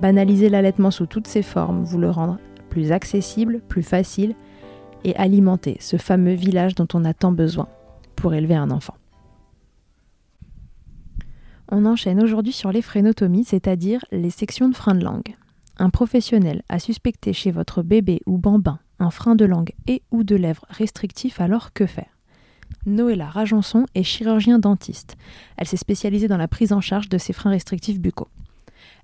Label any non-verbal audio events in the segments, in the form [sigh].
banaliser l'allaitement sous toutes ses formes, vous le rendre plus accessible, plus facile, et alimenter ce fameux village dont on a tant besoin pour élever un enfant. On enchaîne aujourd'hui sur les frénotomies, c'est-à-dire les sections de frein de langue. Un professionnel a suspecté chez votre bébé ou bambin un frein de langue et ou de lèvres restrictif, alors que faire? Noëlla Rajonson est chirurgien dentiste. Elle s'est spécialisée dans la prise en charge de ces freins restrictifs buccaux.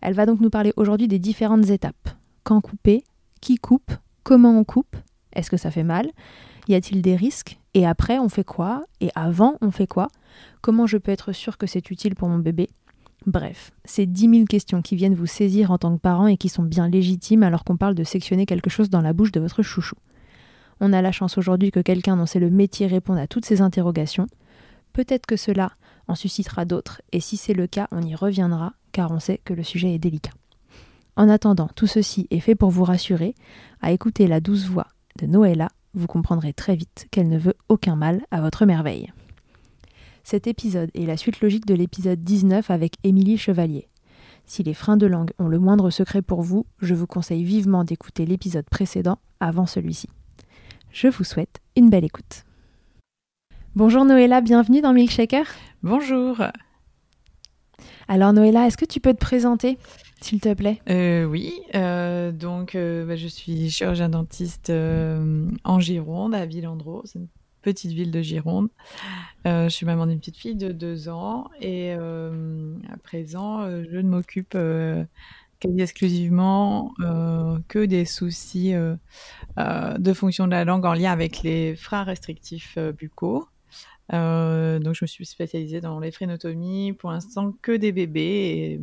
Elle va donc nous parler aujourd'hui des différentes étapes. Quand couper Qui coupe Comment on coupe Est-ce que ça fait mal Y a-t-il des risques Et après, on fait quoi Et avant, on fait quoi Comment je peux être sûr que c'est utile pour mon bébé Bref, c'est 10 000 questions qui viennent vous saisir en tant que parent et qui sont bien légitimes alors qu'on parle de sectionner quelque chose dans la bouche de votre chouchou. On a la chance aujourd'hui que quelqu'un dont c'est le métier réponde à toutes ces interrogations. Peut-être que cela en suscitera d'autres, et si c'est le cas, on y reviendra, car on sait que le sujet est délicat. En attendant, tout ceci est fait pour vous rassurer. À écouter la douce voix de Noëlla, vous comprendrez très vite qu'elle ne veut aucun mal à votre merveille. Cet épisode est la suite logique de l'épisode 19 avec Émilie Chevalier. Si les freins de langue ont le moindre secret pour vous, je vous conseille vivement d'écouter l'épisode précédent avant celui-ci. Je vous souhaite une belle écoute. Bonjour Noëlla, bienvenue dans Milkshaker. Bonjour. Alors Noëlla, est-ce que tu peux te présenter, s'il te plaît? Euh, Oui, euh, donc euh, bah, je suis chirurgien dentiste en Gironde, à Villandreau, c'est une petite ville de Gironde. je suis maman d'une petite fille de deux ans et à présent, je ne m'occupe quasi exclusivement que des soucis de fonction de la langue en lien avec les freins restrictifs buccaux. Euh, donc, je me suis spécialisée dans les frénotomies. Pour l'instant, que des bébés.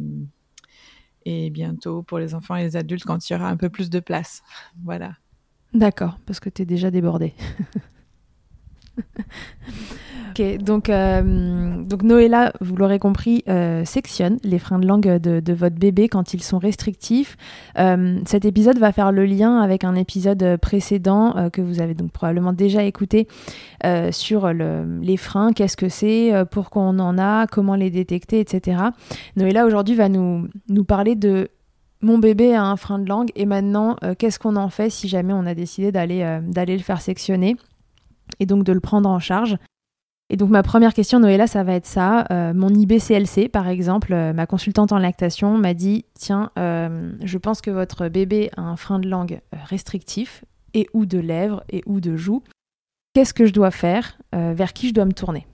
Et, et, bientôt pour les enfants et les adultes quand il y aura un peu plus de place. [laughs] Voilà. D'accord, parce que tu es déjà débordée. [laughs] [laughs] Ok, donc, euh, donc Noëlla, vous l'aurez compris, euh, sectionne les freins de langue de, votre bébé quand ils sont restrictifs. Euh, cet épisode va faire le lien avec un épisode précédent que vous avez donc probablement déjà écouté sur les freins, qu'est-ce que c'est, pourquoi on en a, comment les détecter, etc. Noëlla aujourd'hui va nous, nous parler de mon bébé a un frein de langue et maintenant qu'est-ce qu'on en fait si jamais on a décidé d'aller d'aller le faire sectionner? Et donc de le prendre en charge. Et donc ma première question, Noëlla, ça va être ça. Euh, mon IBCLC, par exemple, euh, ma consultante en lactation m'a dit, tiens, euh, je pense que votre bébé a un frein de langue restrictif, et ou de lèvres, et ou de joues. Qu'est-ce que je dois faire Vers qui je dois me tourner?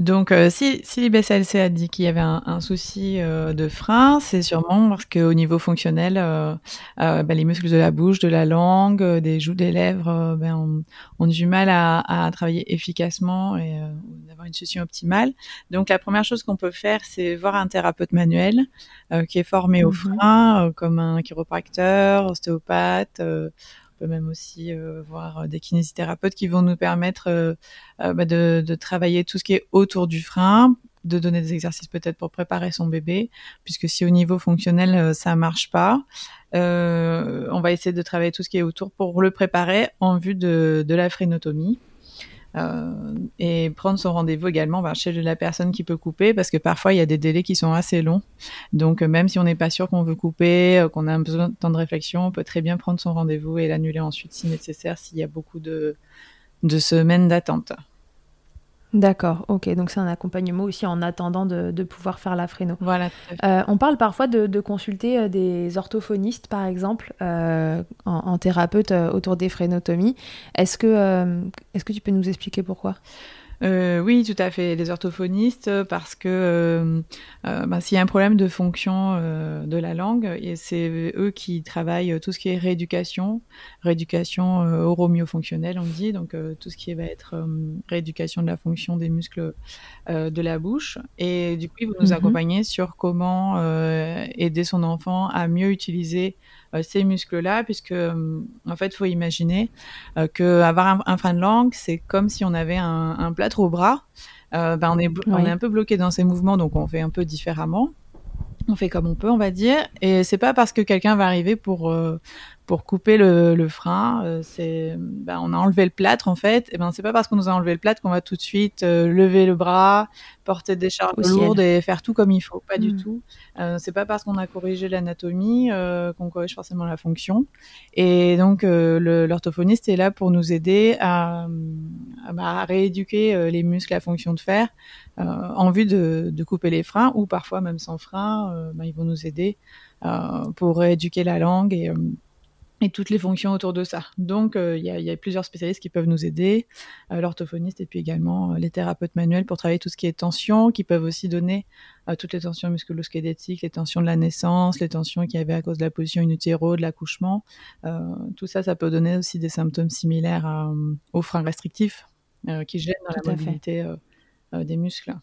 Donc, euh, si, si l'IBCLC a dit qu'il y avait un, souci euh, de frein, c'est sûrement parce qu'au niveau fonctionnel, euh, ben, les muscles de la bouche, de la langue, des joues, des lèvres, ben, ont, du mal à, travailler efficacement et d'avoir une solution optimale. Donc, la première chose qu'on peut faire, c'est voir un thérapeute manuel qui est formé au mhm. frein, comme un chiropracteur, ostéopathe peut même aussi euh, voir des kinésithérapeutes qui vont nous permettre euh, euh, bah, de, travailler tout ce qui est autour du frein, de donner des exercices peut-être pour préparer son bébé, puisque si au niveau fonctionnel ça marche pas, on va essayer de travailler tout ce qui est autour pour le préparer en vue de, de la phrénotomie. Euh, et prendre son rendez-vous également ben, chez la personne qui peut couper parce que parfois il y a des délais qui sont assez longs. Donc euh, même si on n'est pas sûr qu'on veut couper, euh, qu'on a un besoin de temps de réflexion, on peut très bien prendre son rendez-vous et l'annuler ensuite si nécessaire s'il y a beaucoup de, de semaines d'attente. D'accord, ok. Donc c'est un accompagnement aussi en attendant de, pouvoir faire la fréno. Voilà. Euh, on parle parfois de, consulter euh, des orthophonistes, par exemple, euh, en, thérapeute autour des frénotomies. Est-ce que, est-ce que tu peux nous expliquer pourquoi? Euh, oui, tout à fait. Les orthophonistes, parce que euh, euh, bah, s'il y a un problème de fonction de la langue, c'est eux qui travaillent tout ce qui est rééducation, rééducation oromyofonctionnelle, on dit, donc tout ce qui va être rééducation de la fonction des muscles de la bouche. Et du coup, ils vont nous mhm. accompagner sur comment aider son enfant à mieux utiliser euh, ces muscles-là, puisque euh, en fait, il faut imaginer euh, que avoir un, frein de langue, c'est comme si on avait un, un plâtre au bras. Ben, on, est, on est un peu bloqué dans ces mouvements, donc on fait un peu différemment on fait comme on peut, on va dire. Et c'est pas parce que quelqu'un va arriver pour pour couper le, frein. Euh, c'est, ben, on a enlevé le plâtre en fait. Et ben c'est pas parce qu'on nous a enlevé le plâtre qu'on va tout de suite euh, lever le bras, porter des charges lourdes et faire tout comme il faut. Pas du hmm. tout. Euh, c'est pas parce qu'on a corrigé l'anatomie qu'on corrige forcément la fonction. Et donc l'orthophoniste est là pour nous aider à, bah, rééduquer les muscles à fonction de fer en vue de, couper les freins ou parfois même sans frein. Ben, ils vont nous aider pour rééduquer la langue et et toutes les fonctions autour de ça. Donc, euh, il y, a plusieurs spécialistes qui peuvent nous aider, euh, l'orthophoniste et puis également euh, les thérapeutes manuels pour travailler tout ce qui est tension, qui peuvent aussi donner toutes les tensions musculo-squelettiques, les tensions de la naissance, les tensions qu'il y avait à cause de la position in utero, de l'accouchement. tout ça, ça peut donner aussi des symptômes similaires aux freins restrictifs qui gênent dans la mobilité des muscles.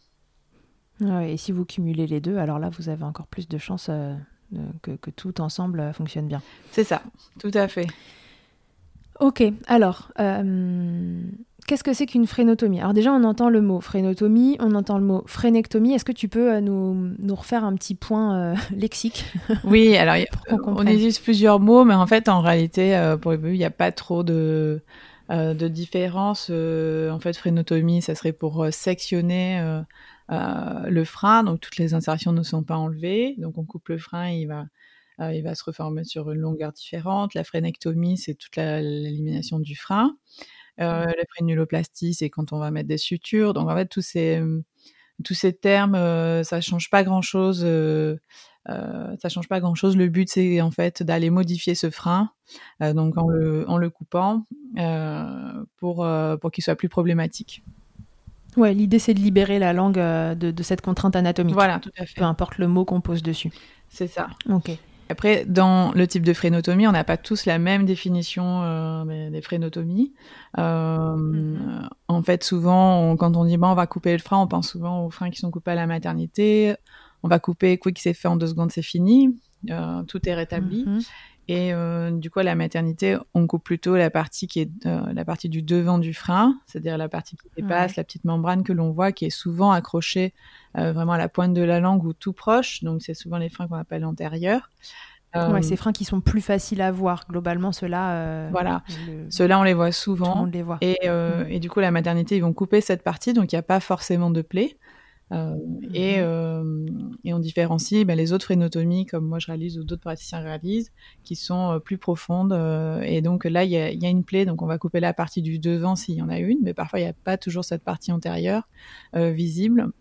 et si vous cumulez les deux, alors là, vous avez encore plus de chances euh, que, tout ensemble euh, fonctionne bien. C'est ça, tout à fait. Ok, alors, euh, qu'est-ce que c'est qu'une frénotomie Alors déjà, on entend le mot frénotomie, on entend le mot frénectomie. Est-ce que tu peux nous, nous, refaire un petit point [laughs] lexique? Oui, alors [laughs] on utilise plusieurs mots, mais en fait, en réalité, pour les il n'y a pas trop de, de différence. en fait, frénotomie, ça serait pour sectionner euh, le frein, donc toutes les insertions ne sont pas enlevées, donc on coupe le frein, il va, euh, il va se reformer sur une longueur différente. La frénectomie, c'est toute l'élimination du frein. Euh, la frénuloplastie, c'est quand on va mettre des sutures. Donc en fait, tous ces, tous ces termes, ça change pas grand-chose. ça change pas grand-chose. Le but, c'est en fait d'aller modifier ce frein, donc en le, en le coupant, pour, pour qu'il soit plus problématique. Ouais, l'idée c'est de libérer la langue euh, de, cette contrainte anatomique. Voilà, tout à fait. Peu importe le mot qu'on pose dessus. C'est ça. Ok. Après, dans le type de frénotomie, on n'a pas tous la même définition euh, des frénotomies. Euh, mm-hmm. En fait, souvent, quand on dit bon, on va couper le frein, on pense souvent aux freins qui sont coupés à la maternité. On va couper quick, c'est fait en deux secondes, c'est fini. tout est rétabli. Mm-hmm. Et euh, du coup, à la maternité, on coupe plutôt la partie qui est euh, la partie du devant du frein, c'est-à-dire la partie qui dépasse, la petite membrane que l'on voit, qui est souvent accrochée euh, vraiment à la pointe de la langue ou tout proche. Donc, c'est souvent les freins qu'on appelle antérieurs. Ouais, ces freins qui sont plus faciles à voir. Globalement, ceux-là. voilà. Ceux-là, on les voit souvent. les voit. Et, mm. et, du coup, la maternité, ils vont couper cette partie, donc il n'y a pas forcément de plaie. Euh, et, mhm. euh, et, on différencie ben, les autres frénotomies, comme moi je réalise ou d'autres praticiens réalisent, qui sont euh, plus profondes. et donc là, il y a, y a, une plaie, donc on va couper la partie du devant s'il y en a une, mais parfois il n'y a pas toujours cette partie antérieure visible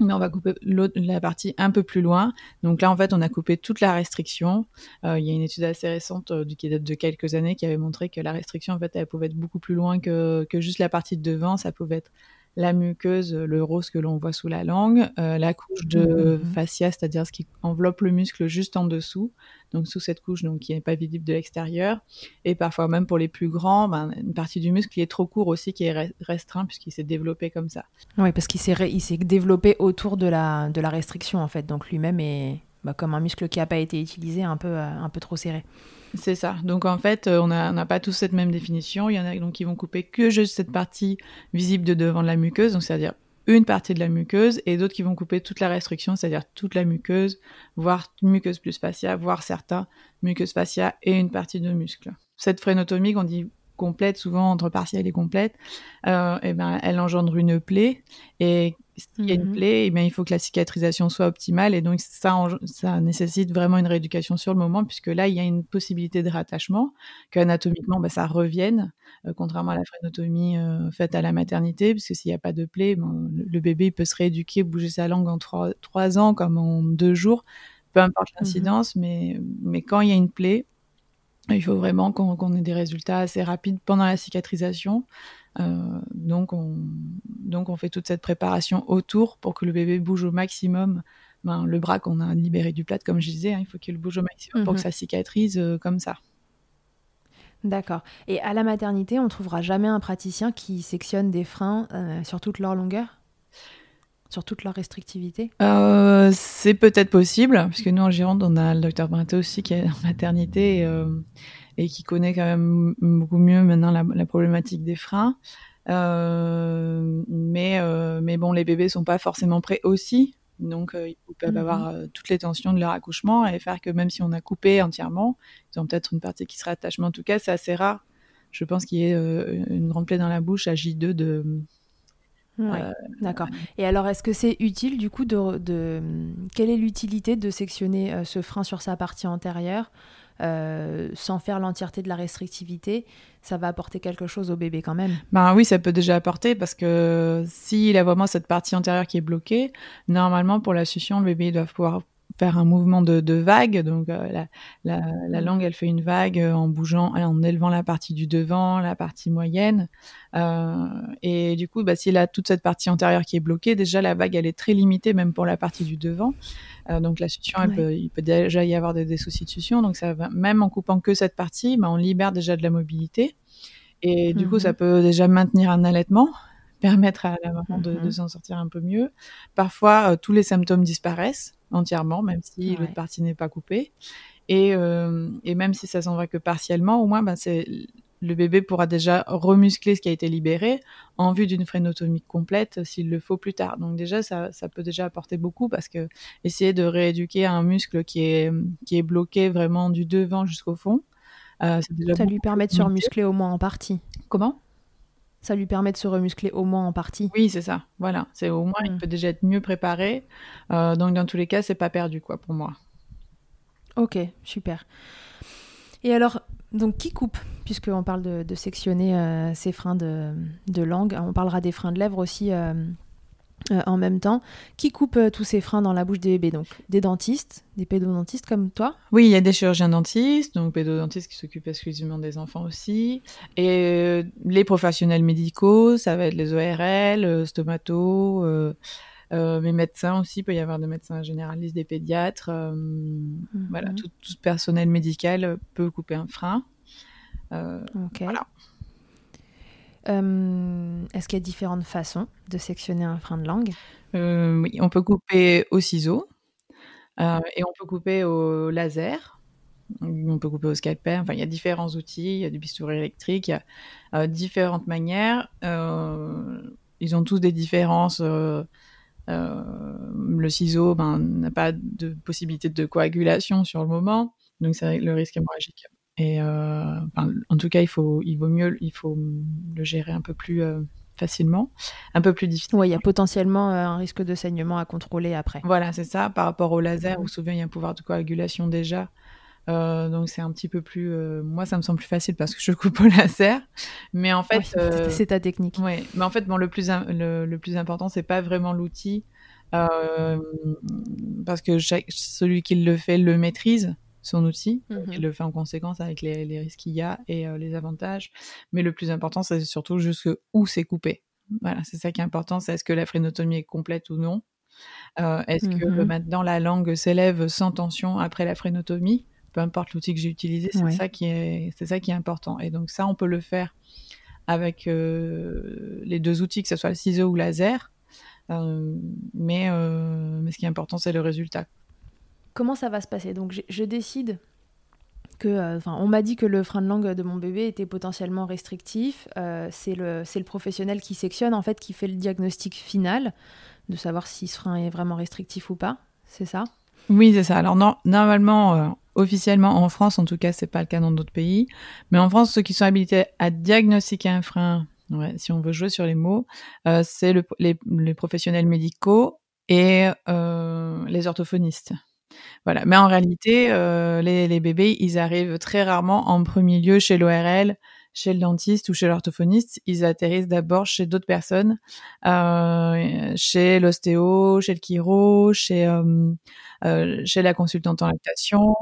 mais on va couper la partie un peu plus loin. Donc là, en fait, on a coupé toute la restriction. Euh, il y a une étude assez récente euh, qui date de quelques années qui avait montré que la restriction, en fait, elle pouvait être beaucoup plus loin que, que juste la partie de devant. Ça pouvait être la muqueuse, le rose que l'on voit sous la langue, euh, la couche de mmh. fascia, c'est-à-dire ce qui enveloppe le muscle juste en dessous, donc sous cette couche donc qui n'est pas visible de l'extérieur, et parfois même pour les plus grands, ben, une partie du muscle qui est trop court aussi, qui est restreint puisqu'il s'est développé comme ça. Oui, parce qu'il s'est développé autour de la, de la restriction en fait, donc lui-même est bah, comme un muscle qui n'a pas été utilisé, un peu, euh, un peu trop serré. C'est ça. Donc en fait, euh, on n'a pas tous cette même définition. Il y en a donc qui vont couper que juste cette partie visible de devant de la muqueuse, donc c'est-à-dire une partie de la muqueuse, et d'autres qui vont couper toute la restriction, c'est-à-dire toute la muqueuse, voire muqueuse plus fascia, voire certains muqueuse fascia et une partie de muscle. Cette frénotomie qu'on dit complète, souvent entre partielle et complète, euh, et ben, elle engendre une plaie. Et s'il y a une Mhm. plaie, et ben, il faut que la cicatrisation soit optimale. Et donc, ça, ça nécessite vraiment une rééducation sur le moment, puisque là, il y a une possibilité de rattachement, qu'anatomiquement, ben, ça revienne, euh, contrairement à la frénotomie euh, faite à la maternité, puisque s'il n'y a pas de plaie, ben, le, bébé il peut se rééduquer, bouger sa langue en trois, trois ans, comme en deux jours, peu importe l'incidence, mais, mais quand il y a une plaie, il faut vraiment qu'on ait des résultats assez rapides pendant la cicatrisation. Euh, donc, on, donc, on fait toute cette préparation autour pour que le bébé bouge au maximum. Ben, le bras qu'on a libéré du plâtre, comme je disais, hein, il faut qu'il bouge au maximum pour Mhm. que ça cicatrise euh, comme ça. D'accord. Et à la maternité, on trouvera jamais un praticien qui sectionne des freins euh, sur toute leur longueur? Sur toute leur restrictivité? Euh, c'est peut-être possible, parce que nous en Gironde, on a le docteur Brinté aussi qui est en maternité et, euh, et qui connaît quand même beaucoup mieux maintenant la, la problématique des freins. Euh, mais, mais bon, les bébés sont pas forcément prêts aussi. Donc, ils peuvent Mhm. avoir toutes les tensions de leur accouchement et faire que même si on a coupé entièrement, ils ont peut-être une partie qui se rattache. Mais en tout cas, c'est assez rare. Je pense qu'il y ait une grande plaie dans la bouche à J2 de, Ouais, Euh, d'accord. Et alors, est-ce que c'est utile, du coup, de, de- quelle est l'utilité de sectionner euh, ce frein sur sa partie antérieure euh, sans faire l'entièreté de la restrictivité? Ça va apporter quelque chose au bébé quand même. Ben oui, ça peut déjà apporter parce que s'il a vraiment cette partie antérieure qui est bloquée, normalement pour la succion, le bébé doit pouvoir faire un mouvement de, de vague. Donc euh, la, la, la langue, elle fait une vague euh, en bougeant, en élevant la partie du devant, la partie moyenne. Euh, et du coup, bah, s'il a toute cette partie antérieure qui est bloquée, déjà la vague, elle est très limitée même pour la partie du devant. Euh, donc la succion, elle Ouais. peut, il peut déjà y avoir des, des soucis de succion. Donc ça va, même en coupant que cette partie, bah, on libère déjà de la mobilité. Et du coup, ça peut déjà maintenir un allaitement, permettre à la maman de, de s'en sortir un peu mieux. Parfois, euh, tous les symptômes disparaissent entièrement, même si Ouais. l'autre partie n'est pas coupée. Et, euh, et même si ça s'en va que partiellement, au moins, ben, c'est le bébé pourra déjà remuscler ce qui a été libéré en vue d'une frénotomie complète s'il le faut plus tard. Donc déjà, ça, ça peut déjà apporter beaucoup parce que essayer de rééduquer un muscle qui est, qui est bloqué vraiment du devant jusqu'au fond, euh, déjà Ça lui permet de se limité. remuscler au moins en partie. Comment? Ça lui permet de se remuscler au moins en partie. Oui, c'est ça. Voilà, c'est au moins il Mm. peut déjà être mieux préparé. Euh, donc dans tous les cas, c'est pas perdu quoi pour moi. Ok, super. Et alors, donc qui coupe? Puisqu'on parle de, de sectionner euh, ces freins de, de langue, on parlera des freins de lèvres aussi euh, euh, en même temps. Qui coupe euh, tous ces freins dans la bouche des bébés Donc des dentistes, des pédodontistes comme toi Oui, il y a des chirurgiens dentistes, donc pédodontistes qui s'occupent exclusivement des enfants aussi, et euh, les professionnels médicaux, ça va être les ORL, stomato, euh, mes médecins aussi, il peut y avoir des médecins généralistes, des pédiatres, voilà, Mhm. tout, tout personnel médical peut couper un frein. Voilà. Euh, Est-ce qu'il y a différentes façons de sectionner un frein de langue? Euh, oui, on peut couper au ciseau euh, et on peut couper au laser. On peut couper au scalpel. Enfin, il y a différents outils. Il y a du bistouri électrique. Il y a différentes manières. Ils ont tous des différences. le ciseau ben, n'a pas de possibilité de coagulation sur le moment, donc c'est le risque hémorragique. Et euh, enfin, en tout cas, il faut, il vaut mieux, il faut le gérer un peu plus euh, facilement, un peu plus difficile. Oui, il y a potentiellement euh, un risque de saignement à contrôler après. Voilà, c'est ça. Par rapport au laser, Mhm. où souvent il y a un pouvoir de coagulation déjà. Euh, donc c'est un petit peu plus. euh, moi, ça me semble plus facile parce que je coupe au laser. Mais en fait, Oui, euh, c'est ta technique. ouais. Mais en fait, bon, le plus le, le plus important, c'est pas vraiment l'outil, parce que chaque, celui qui le fait le maîtrise son outil. Mhm. Il le fait en conséquence avec les, les risques qu'il y a et euh, les avantages. Mais le plus important, c'est surtout jusque où c'est coupé. Voilà, c'est ça qui est important. C'est est-ce que la frénotomie est complète ou non Euh, Est-ce que Mhm. maintenant la langue s'élève sans tension après la frénotomie Peu importe l'outil que j'ai utilisé, c'est Ouais. ça qui est, c'est ça qui est important. Et donc ça, on peut le faire avec euh, les deux outils, que ce soit le ciseau ou laser. Euh, mais, euh, mais ce qui est important, c'est le résultat. Comment ça va se passer Donc, je décide que, euh, enfin, on m'a dit que le frein de langue de mon bébé était potentiellement restrictif. Euh, c'est le, le professionnel qui sectionne, en fait, qui fait le diagnostic final de savoir si ce frein est vraiment restrictif ou pas. C'est ça Oui, c'est ça. Alors normalement, euh, officiellement en France, en tout cas, c'est pas le cas dans d'autres pays. Mais en France, ceux qui sont habilités à diagnostiquer un frein, si on veut jouer sur les mots, c'est le, les, professionnels médicaux et les orthophonistes. Voilà. Mais en réalité, euh, les, les, bébés, ils arrivent très rarement en premier lieu chez l'ORL, chez le dentiste ou chez l'orthophoniste. Ils atterrissent d'abord chez d'autres personnes, euh, chez l'ostéo, chez le chiro, chez euh, euh chez la consultante en lactation.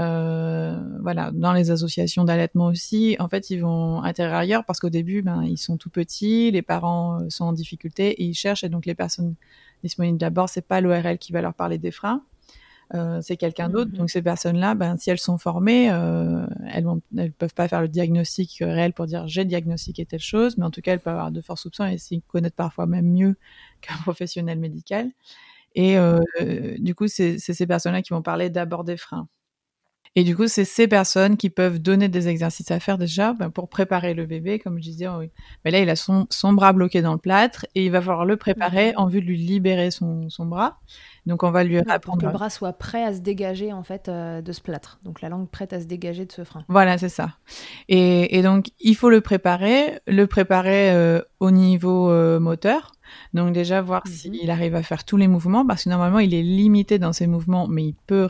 Euh, voilà, dans les associations d'allaitement aussi, en fait, ils vont atterrir ailleurs parce qu'au début, ben, ils sont tout petits, les parents euh, sont en difficulté et ils cherchent. Et donc, les personnes disponibles d'abord, c'est pas l'ORL qui va leur parler des freins. Euh, c'est quelqu'un d'autre. Mhm. Donc ces personnes-là, ben, si elles sont formées, euh, elles ne peuvent pas faire le diagnostic réel pour dire j'ai diagnostiqué telle chose, mais en tout cas, elles peuvent avoir de forts soupçons et s'y connaître parfois même mieux [laughs] qu'un professionnel médical. Et euh, du coup, c'est ces personnes-là qui vont parler d'abord des freins. Et du coup, c'est ces personnes qui peuvent donner des exercices à faire déjà ben, pour préparer le bébé, comme je disais. Oui. Mais là, il a son, son, bras bloqué dans le plâtre et il va falloir le préparer mhm. en vue de lui libérer son, son bras. Donc, on va lui apprendre. Pour que le bras soit prêt à se dégager en fait euh, de ce plâtre. Donc, la langue prête à se dégager de ce frein. Voilà, c'est ça. Et, et, donc, il faut le préparer, le préparer euh, au niveau euh, moteur. Donc déjà voir mhm. s'il arrive à faire tous les mouvements, parce que normalement il est limité dans ses mouvements, mais il peut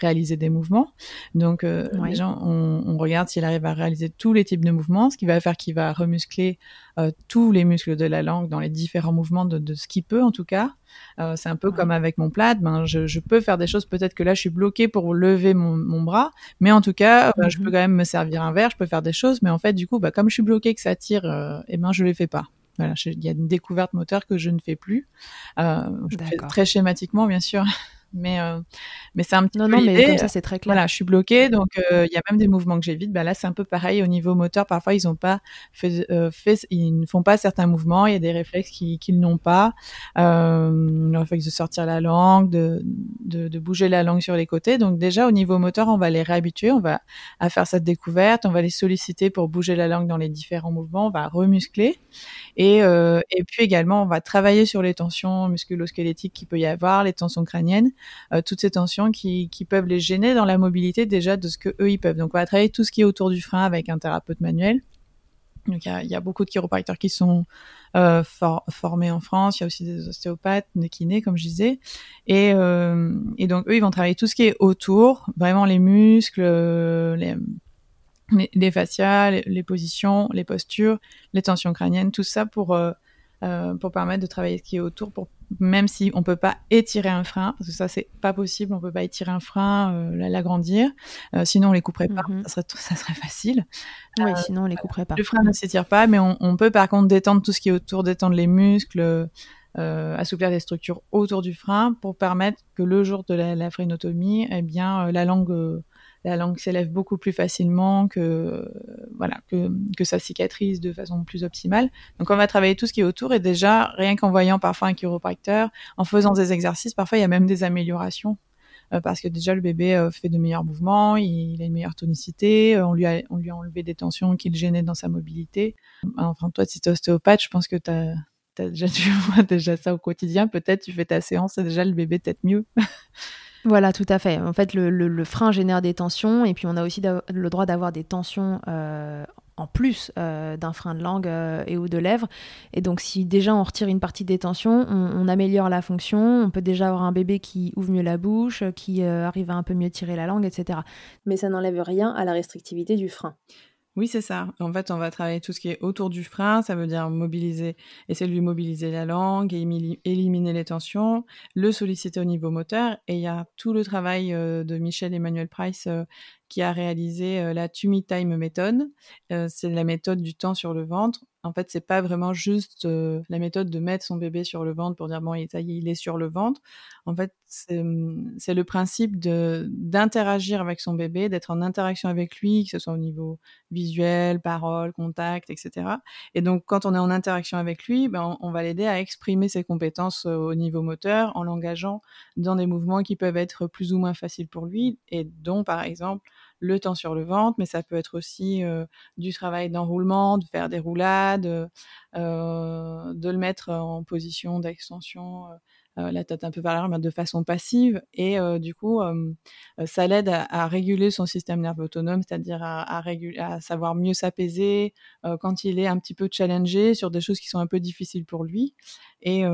réaliser des mouvements. Donc, euh, les gens, on, on regarde s'il arrive à réaliser tous les types de mouvements, ce qui va faire qu'il va remuscler euh, tous les muscles de la langue dans les différents mouvements de, de ce qu'il peut, en tout cas. Euh, c'est un peu comme avec mon plat. Ben, je, je, peux faire des choses. Peut-être que là, je suis bloquée pour lever mon, mon bras, mais en tout cas, euh, je peux mhm. quand même me servir un verre. Je peux faire des choses, mais en fait, du coup, bah, comme je suis bloquée, que ça tire, euh, eh ben, je les fais pas. Voilà, il y a une découverte moteur que je ne fais plus. Euh, je fais très schématiquement, bien sûr. [laughs] mais euh, mais c'est un petit non, peu non mais comme ça c'est très clair. Voilà je suis bloquée donc euh, il y a même des mouvements que j'évite. Bah là c'est un peu pareil au niveau moteur. Parfois ils ont pas fait, euh, fait ils ne font pas certains mouvements. Il y a des réflexes qu'ils n'ont pas. Euh, le réflexe de sortir la langue de, de, de bouger la langue sur les côtés. Donc déjà au niveau moteur on va les réhabituer. On va à faire cette découverte. On va les solliciter pour bouger la langue dans les différents mouvements. On va remuscler. Et euh, et puis également on va travailler sur les tensions musculo-squelettiques qu'il peut y avoir les tensions crâniennes euh, toutes ces tensions qui, peuvent les gêner dans la mobilité déjà de ce que eux ils peuvent. Donc on va travailler tout ce qui est autour du frein avec un thérapeute manuel. Donc il y a, beaucoup de chiropracteurs qui sont euh, for formés en France. Il y a aussi des ostéopathes, des kinés, comme je disais. Et, euh, et donc eux, ils vont travailler tout ce qui est autour, vraiment les muscles, les, les, les positions, les postures, les tensions crâniennes, tout ça pour euh, pour permettre de travailler ce qui est autour, pour même si on peut pas étirer un frein, parce que ça c'est pas possible, on peut pas étirer un frein, euh, l'agrandir, euh, sinon on les couperait pas, mm -hmm. ça, serait, [laughs] ça serait facile. Oui, sinon on les couperait pas. Le frein ne s'étire pas, mais on, on, peut par contre détendre tout ce qui est autour, détendre les muscles, assouplir des structures autour du frein pour permettre que le jour de la, la phrénotomie, eh bien la langue la langue s'élève beaucoup plus facilement, que voilà, que, que ça cicatrise de façon plus optimale. Donc on va travailler tout ce qui est autour et déjà rien qu'en voyant parfois un chiropracteur, en faisant des exercices, parfois il y a même des améliorations euh, parce que déjà le bébé euh, fait de meilleurs mouvements, il, il a une meilleure tonicité, euh, on lui a on lui a enlevé des tensions qui le gênaient dans sa mobilité. Enfin toi si tu es ostéopathe, je pense que tu as déjà [laughs] tu vois déjà ça au quotidien, peut-être tu fais ta séance et déjà le bébé peut-être mieux. [laughs] Voilà, tout à fait. En fait, le, le, frein génère des tensions et puis on a aussi le droit d'avoir des tensions euh, en plus euh, d'un frein de langue euh, et ou de lèvres. Et donc, si déjà on retire une partie des tensions, on, on, améliore la fonction. On peut déjà avoir un bébé qui ouvre mieux la bouche, qui arrive à un peu mieux tirer la langue, etc. Mais ça n'enlève rien à la restrictivité du frein. Oui, c'est ça. En fait, on va travailler tout ce qui est autour du frein. Ça veut dire mobiliser, essayer de lui mobiliser la langue, éliminer les tensions, le solliciter au niveau moteur. Et il y a tout le travail euh, de Michel Emmanuel Price euh, qui a réalisé euh, la Tummy Time Method. c'est la méthode du temps sur le ventre en fait, c'est pas vraiment juste euh, la méthode de mettre son bébé sur le ventre pour dire bon, il est sur le ventre. En fait, c'est le principe d'interagir avec son bébé, d'être en interaction avec lui, que ce soit au niveau visuel, parole, contact, etc. Et donc, quand on est en interaction avec lui, ben, on, on va l'aider à exprimer ses compétences euh, au niveau moteur en l'engageant dans des mouvements qui peuvent être plus ou moins faciles pour lui, et dont, par exemple, le temps sur le ventre, mais ça peut être aussi euh, du travail d'enroulement, de faire des roulades, euh, de le mettre en position d'extension la tête un peu vers l'arrière, de façon passive. Et du coup, ça l'aide à, réguler son système nerveux autonome, c'est-à-dire à, à, à, savoir mieux s'apaiser quand il est un petit peu challengé sur des choses qui sont un peu difficiles pour lui. Et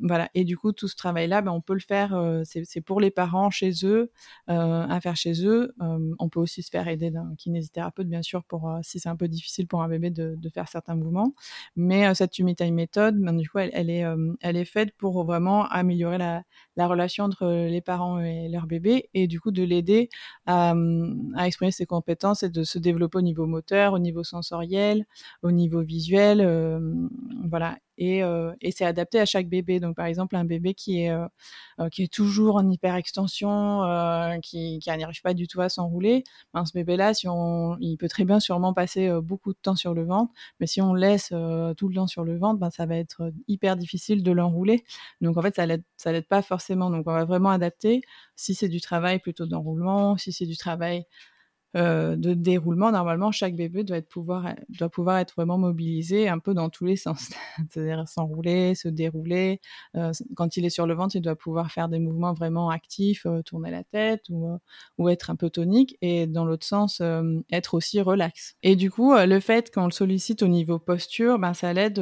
voilà. Et du coup, tout ce travail-là, ben, on peut le faire. c'est pour les parents chez eux, à faire chez eux. on peut aussi se faire aider d'un kinésithérapeute, bien sûr, pour si c'est un peu difficile pour un bébé de, faire certains mouvements. Mais cette Tumitai méthode, ben, du coup, elle, est, elle est faite pour vraiment améliorer la, la, relation entre les parents et leur bébé, et du coup de l'aider à exprimer ses compétences et de se développer au niveau moteur, au niveau sensoriel, au niveau visuel, voilà et, euh, et c'est adapté à chaque bébé. Donc par exemple un bébé qui est euh, euh qui est toujours en hyperextension, euh, qui, qui n'y arrive pas du tout à s'enrouler, ben, ce bébé-là, si on, il peut très bien sûrement passer beaucoup de temps sur le ventre, mais si on laisse tout le temps sur le ventre, ben, ça va être hyper difficile de l'enrouler. Donc en fait ça l'aide ça l'aide pas forcément. Donc on va vraiment adapter. Si c'est du travail plutôt d'enroulement, si c'est du travail euh, de déroulement, normalement, chaque bébé doit, être pouvoir, doit pouvoir être vraiment mobilisé un peu dans tous les sens. [laughs] C'est-à-dire s'enrouler, se dérouler. Euh, quand il est sur le ventre, il doit pouvoir faire des mouvements vraiment actifs, euh, tourner la tête ou, ou être un peu tonique. Et dans l'autre sens, être aussi relax. Et du coup, le fait qu'on le sollicite au niveau posture, ben, ça l'aide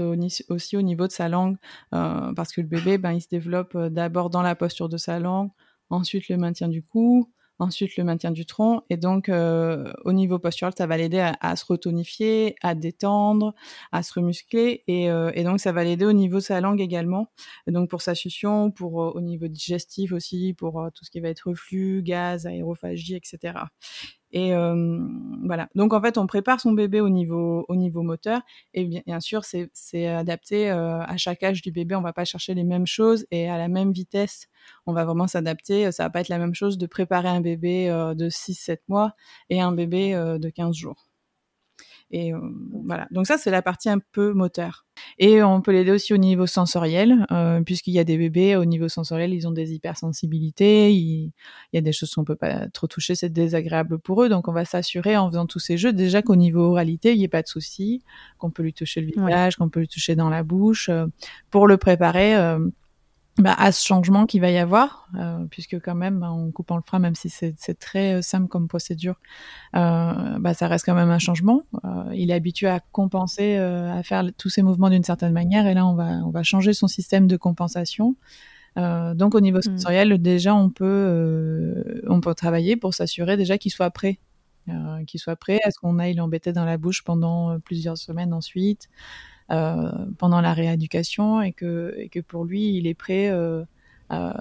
aussi au niveau de sa langue. parce que le bébé, ben, il se développe d'abord dans la posture de sa langue, ensuite le maintien du cou, ensuite le maintien du tronc. Et donc, euh, au niveau postural, ça va l'aider à, se retonifier, à détendre, à se remuscler. Et, euh, et donc, ça va l'aider au niveau de sa langue également. donc, pour sa succion, pour euh, au niveau digestif aussi, pour tout ce qui va être reflux, gaz, aérophagie, etc. Et euh, voilà. Donc en fait, on prépare son bébé au niveau au niveau moteur. Et bien, sûr, c'est adapté euh, à chaque âge du bébé. On va pas chercher les mêmes choses et à la même vitesse. On va vraiment s'adapter. Ça va pas être la même chose de préparer un bébé euh, de 6-7 mois et un bébé de 15 jours. Et euh, voilà. Donc ça, c'est la partie un peu moteur. Et on peut l'aider aussi au niveau sensoriel, euh, puisqu'il y a des bébés au niveau sensoriel, ils ont des hypersensibilités, il, y a des choses qu'on peut pas trop toucher, c'est désagréable pour eux. Donc on va s'assurer en faisant tous ces jeux déjà qu'au niveau oralité, il n'y ait pas de souci, qu'on peut lui toucher le visage, qu'on peut lui toucher dans la bouche, euh, pour le préparer bah, à ce changement qu'il va y avoir, euh, puisque quand même, bah, en coupant le frein, même si c'est très euh, simple comme procédure, euh, bah, ça reste quand même un changement. Euh, il est habitué à compenser, à faire tous ces mouvements d'une certaine manière, et là, on va, on va changer son système de compensation. donc, au niveau mmh. sensoriel, déjà, on peut, on peut travailler pour s'assurer déjà qu'il soit prêt. qu'il soit prêt à ce qu'on aille l'embêter dans la bouche pendant plusieurs semaines ensuite, pendant la rééducation et que, pour lui, il est prêt, euh,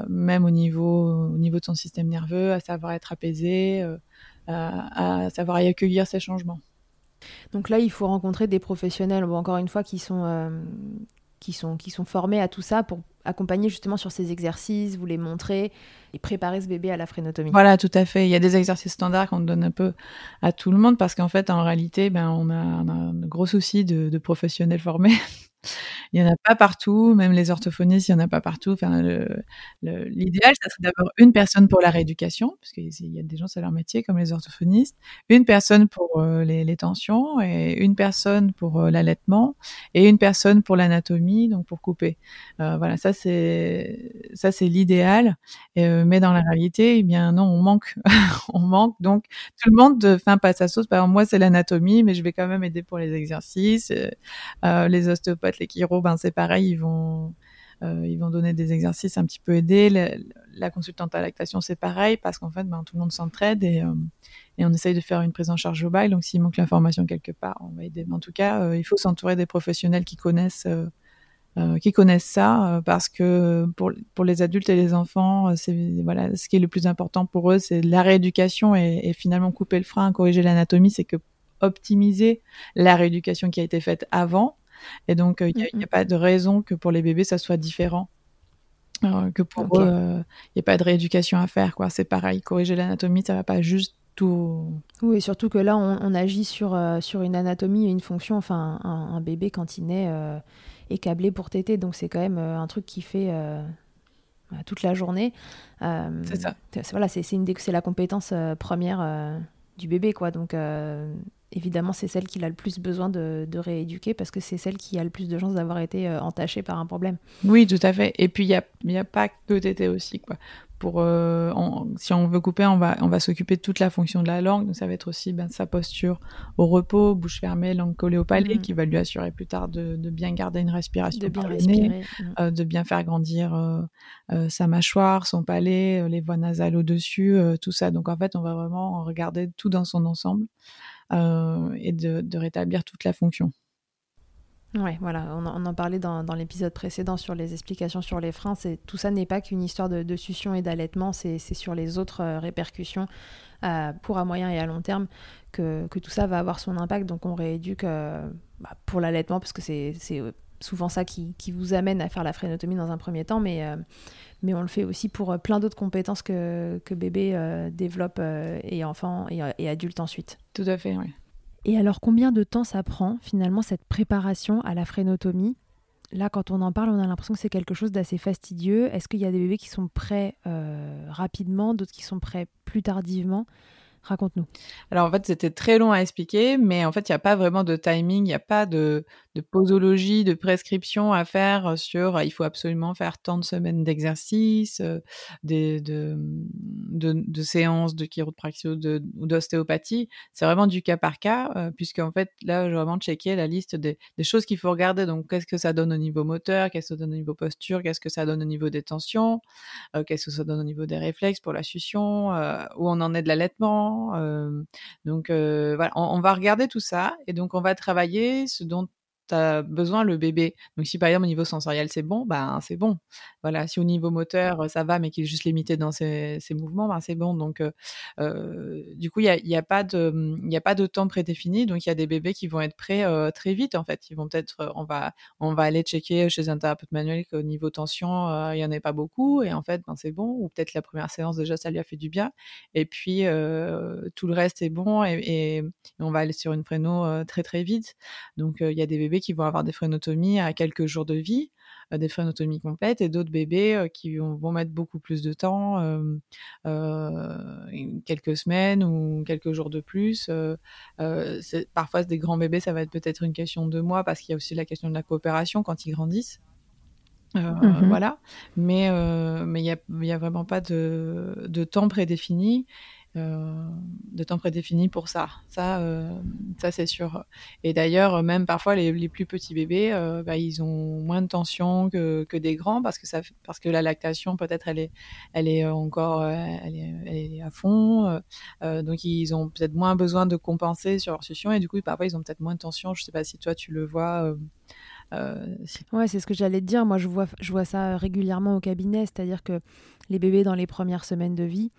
même au niveau, au niveau de son système nerveux, à savoir être apaisé, euh, à savoir y accueillir ces changements. Donc là, il faut rencontrer des professionnels, encore une fois, qui sont, qui sont, qui sont formés à tout ça pour accompagner justement sur ces exercices, vous les montrer et préparer ce bébé à la frénotomie. Voilà, tout à fait. Il y a des exercices standards qu'on donne un peu à tout le monde parce qu'en fait, en réalité, ben, on, a, un gros souci de professionnels formés. [laughs] Il n'y en a pas partout, même les orthophonistes, il n'y en a pas partout. Enfin, l'idéal, ça serait d'avoir une personne pour la rééducation, parce qu'il y a des gens, c'est leur métier, comme les orthophonistes, une personne pour euh, les, tensions, et une personne pour euh, l'allaitement, et une personne pour l'anatomie, donc pour couper. Euh, voilà, ça c'est ça c'est l'idéal. mais dans la réalité, eh bien non, on manque, [laughs] on manque. Donc tout le monde un passe à sauce. Par moi c'est l'anatomie, mais je vais quand même aider pour les exercices. les ostéopathes, les chiro ben c'est pareil, ils vont euh, ils vont donner des exercices un petit peu aidés. La, consultante à lactation, c'est pareil, parce qu'en fait, ben, tout le monde s'entraide et, euh, et, on essaye de faire une prise en charge globale. Donc, s'il manque l'information quelque part, on va aider. Mais en tout cas, euh, il faut s'entourer des professionnels qui connaissent, qui connaissent ça, parce que pour, pour les adultes et les enfants, c'est voilà, ce qui est le plus important pour eux, c'est la rééducation et, et finalement couper le frein, corriger l'anatomie, c'est que optimiser la rééducation qui a été faite avant et donc, il n'y a, pas de raison que pour les bébés, ça soit différent. que pour eux, il n'y a pas de rééducation à faire. quoi. C'est pareil, corriger l'anatomie, ça va pas juste tout... Oui, surtout que là, on, agit sur, sur une anatomie et une fonction. Enfin, un, bébé, quand il naît, est câblé pour téter. Donc, c'est quand même un truc qui fait bah, toute la journée. c'est ça. Voilà, c'est la compétence première du bébé, quoi. Donc, évidemment, c'est celle qui a le plus besoin de, rééduquer parce que c'est celle qui a le plus de chances d'avoir été euh, entachée par un problème. Oui, tout à fait. Et puis, il n'y a, a pas que tété aussi. Quoi. Pour, euh, si on veut couper, on va, on va s'occuper de toute la fonction de la langue. Donc, ça va être aussi ben, sa posture au repos, bouche fermée, langue collée au palais, mm. qui va lui assurer plus tard de, bien garder une respiration, de bien, respirer. Mm. Euh, de bien faire grandir sa mâchoire, son palais, les voies nasales au-dessus, tout ça. Donc, en fait, on va vraiment regarder tout dans son ensemble. Euh, et de, rétablir toute la fonction. Ouais, voilà, on, en parlait dans, l'épisode précédent sur les explications sur les freins. Tout ça n'est pas qu'une histoire de, succion et d'allaitement, c'est sur les autres euh, répercussions euh, pour à moyen et à long terme que, tout ça va avoir son impact. Donc on rééduque bah, pour l'allaitement parce que c'est souvent ça qui, vous amène à faire la frénotomie dans un premier temps, mais, mais on le fait aussi pour plein d'autres compétences que, que bébé développe et enfant et, et adulte ensuite. Tout à fait, oui. Et alors, combien de temps ça prend finalement cette préparation à la frénotomie Là, quand on en parle, on a l'impression que c'est quelque chose d'assez fastidieux. Est-ce qu'il y a des bébés qui sont prêts euh, rapidement, d'autres qui sont prêts plus tardivement? Raconte-nous. Alors en fait, c'était très long à expliquer, mais en fait, il n'y a pas vraiment de timing, il n'y a pas de, de, posologie, de prescription à faire sur il faut absolument faire tant de semaines d'exercice, euh, de, de, séances de chiropraxie ou d'ostéopathie. C'est vraiment du cas par cas, euh, puisque en fait, là, j'ai vraiment checké la liste des, choses qu'il faut regarder. Donc, qu'est-ce que ça donne au niveau moteur, qu'est-ce que ça donne au niveau posture, qu'est-ce que ça donne au niveau des tensions, euh, qu'est-ce que ça donne au niveau des réflexes pour la succion, où on en est de l'allaitement donc voilà, on, va regarder tout ça et donc on va travailler ce dont a besoin le bébé. Donc si par exemple au niveau sensoriel c'est bon, ben c'est bon. Voilà, si au niveau moteur ça va mais qu'il est juste limité dans ses, mouvements, ben c'est bon. Donc euh, euh, du coup il y a, y a, pas de a pas de temps prédéfini. Donc il y a des bébés qui vont être prêts euh, très vite en fait. Ils vont peut-être on va on va aller checker chez un thérapeute manuel qu'au niveau tension il y en a pas beaucoup et en fait ben c'est bon. Ou peut-être la première séance déjà ça lui a fait du bien. Et puis tout le reste est bon et, on va aller sur une fréno très très vite. Donc il y a des bébés qui vont avoir des frénotomies à quelques jours de vie, euh, des frénotomies complètes, et d'autres bébés euh, qui vont, mettre beaucoup plus de temps, euh, quelques semaines ou quelques jours de plus. parfois, des grands bébés, ça va être peut-être une question de mois parce qu'il y a aussi la question de la coopération quand ils grandissent. Mmh voilà, mais mais il n'y a, vraiment pas de, de temps prédéfini euh, de temps prédéfini pour ça. Ça, euh, ça c'est sûr. Et d'ailleurs, même parfois les, plus petits bébés, euh, bah, ils ont moins de tension que, que, des grands parce que ça, parce que la lactation peut-être elle est, elle est encore, elle est, à fond. donc ils ont peut-être moins besoin de compenser sur leur succion et du coup parfois ils ont peut-être moins de tension. Je sais pas si toi tu le vois. Euh, ouais, c'est ce que j'allais te dire. Moi, je vois, je vois ça régulièrement au cabinet, c'est-à-dire que les bébés dans les premières semaines de vie,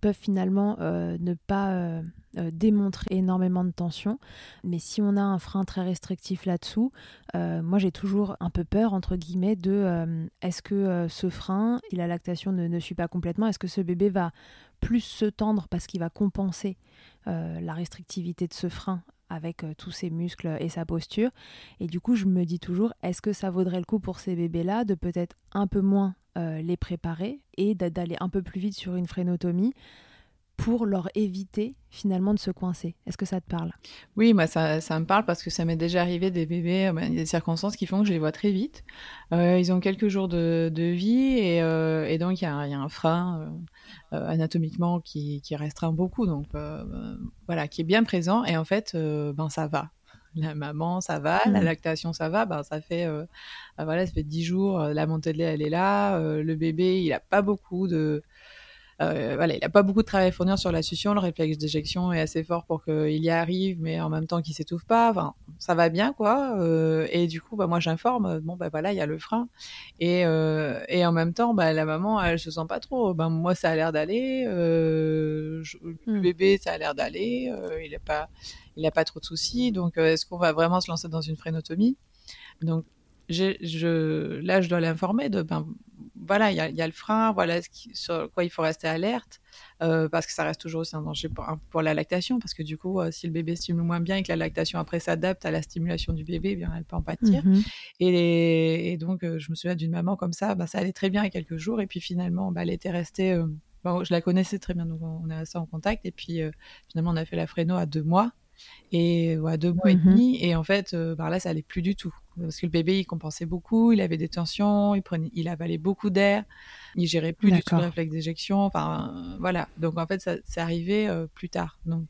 peuvent finalement euh, ne pas euh, euh, démontrer énormément de tension. Mais si on a un frein très restrictif là-dessous, moi j'ai toujours un peu peur, entre guillemets, de est-ce que ce frein et la lactation ne, ne suit pas complètement? Est-ce que ce bébé va plus se tendre parce qu'il va compenser la restrictivité de ce frein avec tous ses muscles et sa posture? Et du coup, je me dis toujours, est-ce que ça vaudrait le coup pour ces bébés-là de peut-être un peu moins euh, les préparer et d'aller un peu plus vite sur une frénotomie pour leur éviter finalement de se coincer. Est-ce que ça te parle? Oui, moi ça, ça, me parle parce que ça m'est déjà arrivé des bébés, euh, a des circonstances qui font que je les vois très vite. Euh, ils ont quelques jours de, vie et, et, donc il y, a un frein anatomiquement qui, qui, restreint beaucoup, donc voilà, qui est bien présent et en fait, ben ça va la maman, ça va, la mmh. lactation, ça va, ben, ça fait, euh, ben, voilà, ça fait 10 jours, euh, la montée de lait, elle est là, euh, le bébé, il a pas beaucoup de, voilà, il a pas beaucoup de travail à fournir sur la succion, le réflexe d'éjection est assez fort pour qu'il y arrive, mais en même temps qu'il s'étouffe pas, enfin, ça va bien, quoi, et du coup, bah, moi, j'informe, bon, ben voilà, il y a le frein, et, et en même temps, bah, la maman, elle se sent pas trop, ben, moi, ça a l'air d'aller, le mmh. bébé, ça a l'air d'aller, il est pas, il n'a pas trop de soucis. Donc, euh, est-ce qu'on va vraiment se lancer dans une frénotomie Donc, je, là, je dois l'informer de, ben, voilà, il y a, le frein, voilà ce sur quoi il faut rester alerte, euh, parce que ça reste toujours aussi un danger pour, la lactation, parce que du coup, euh, si le bébé stimule moins bien et que la lactation après s'adapte à la stimulation du bébé, eh bien, elle peut en pâtir. Mhm. et, donc, je me souviens d'une maman comme ça, ben, ça allait très bien a quelques jours, et puis finalement, ben, elle était restée, je la connaissais très bien, donc on est resté en contact, et puis finalement, on a fait la fréno à deux mois. Et à deux mois et Mhm. demi. Et en fait, par là, ça allait plus du tout. Parce que le bébé, il compensait beaucoup, il avait des tensions, il, prenait, il avalait beaucoup d'air, il gérait plus du tout le réflexe d'éjection. Enfin, voilà. Donc, en fait, ça, c'est arrivé plus tard. Donc,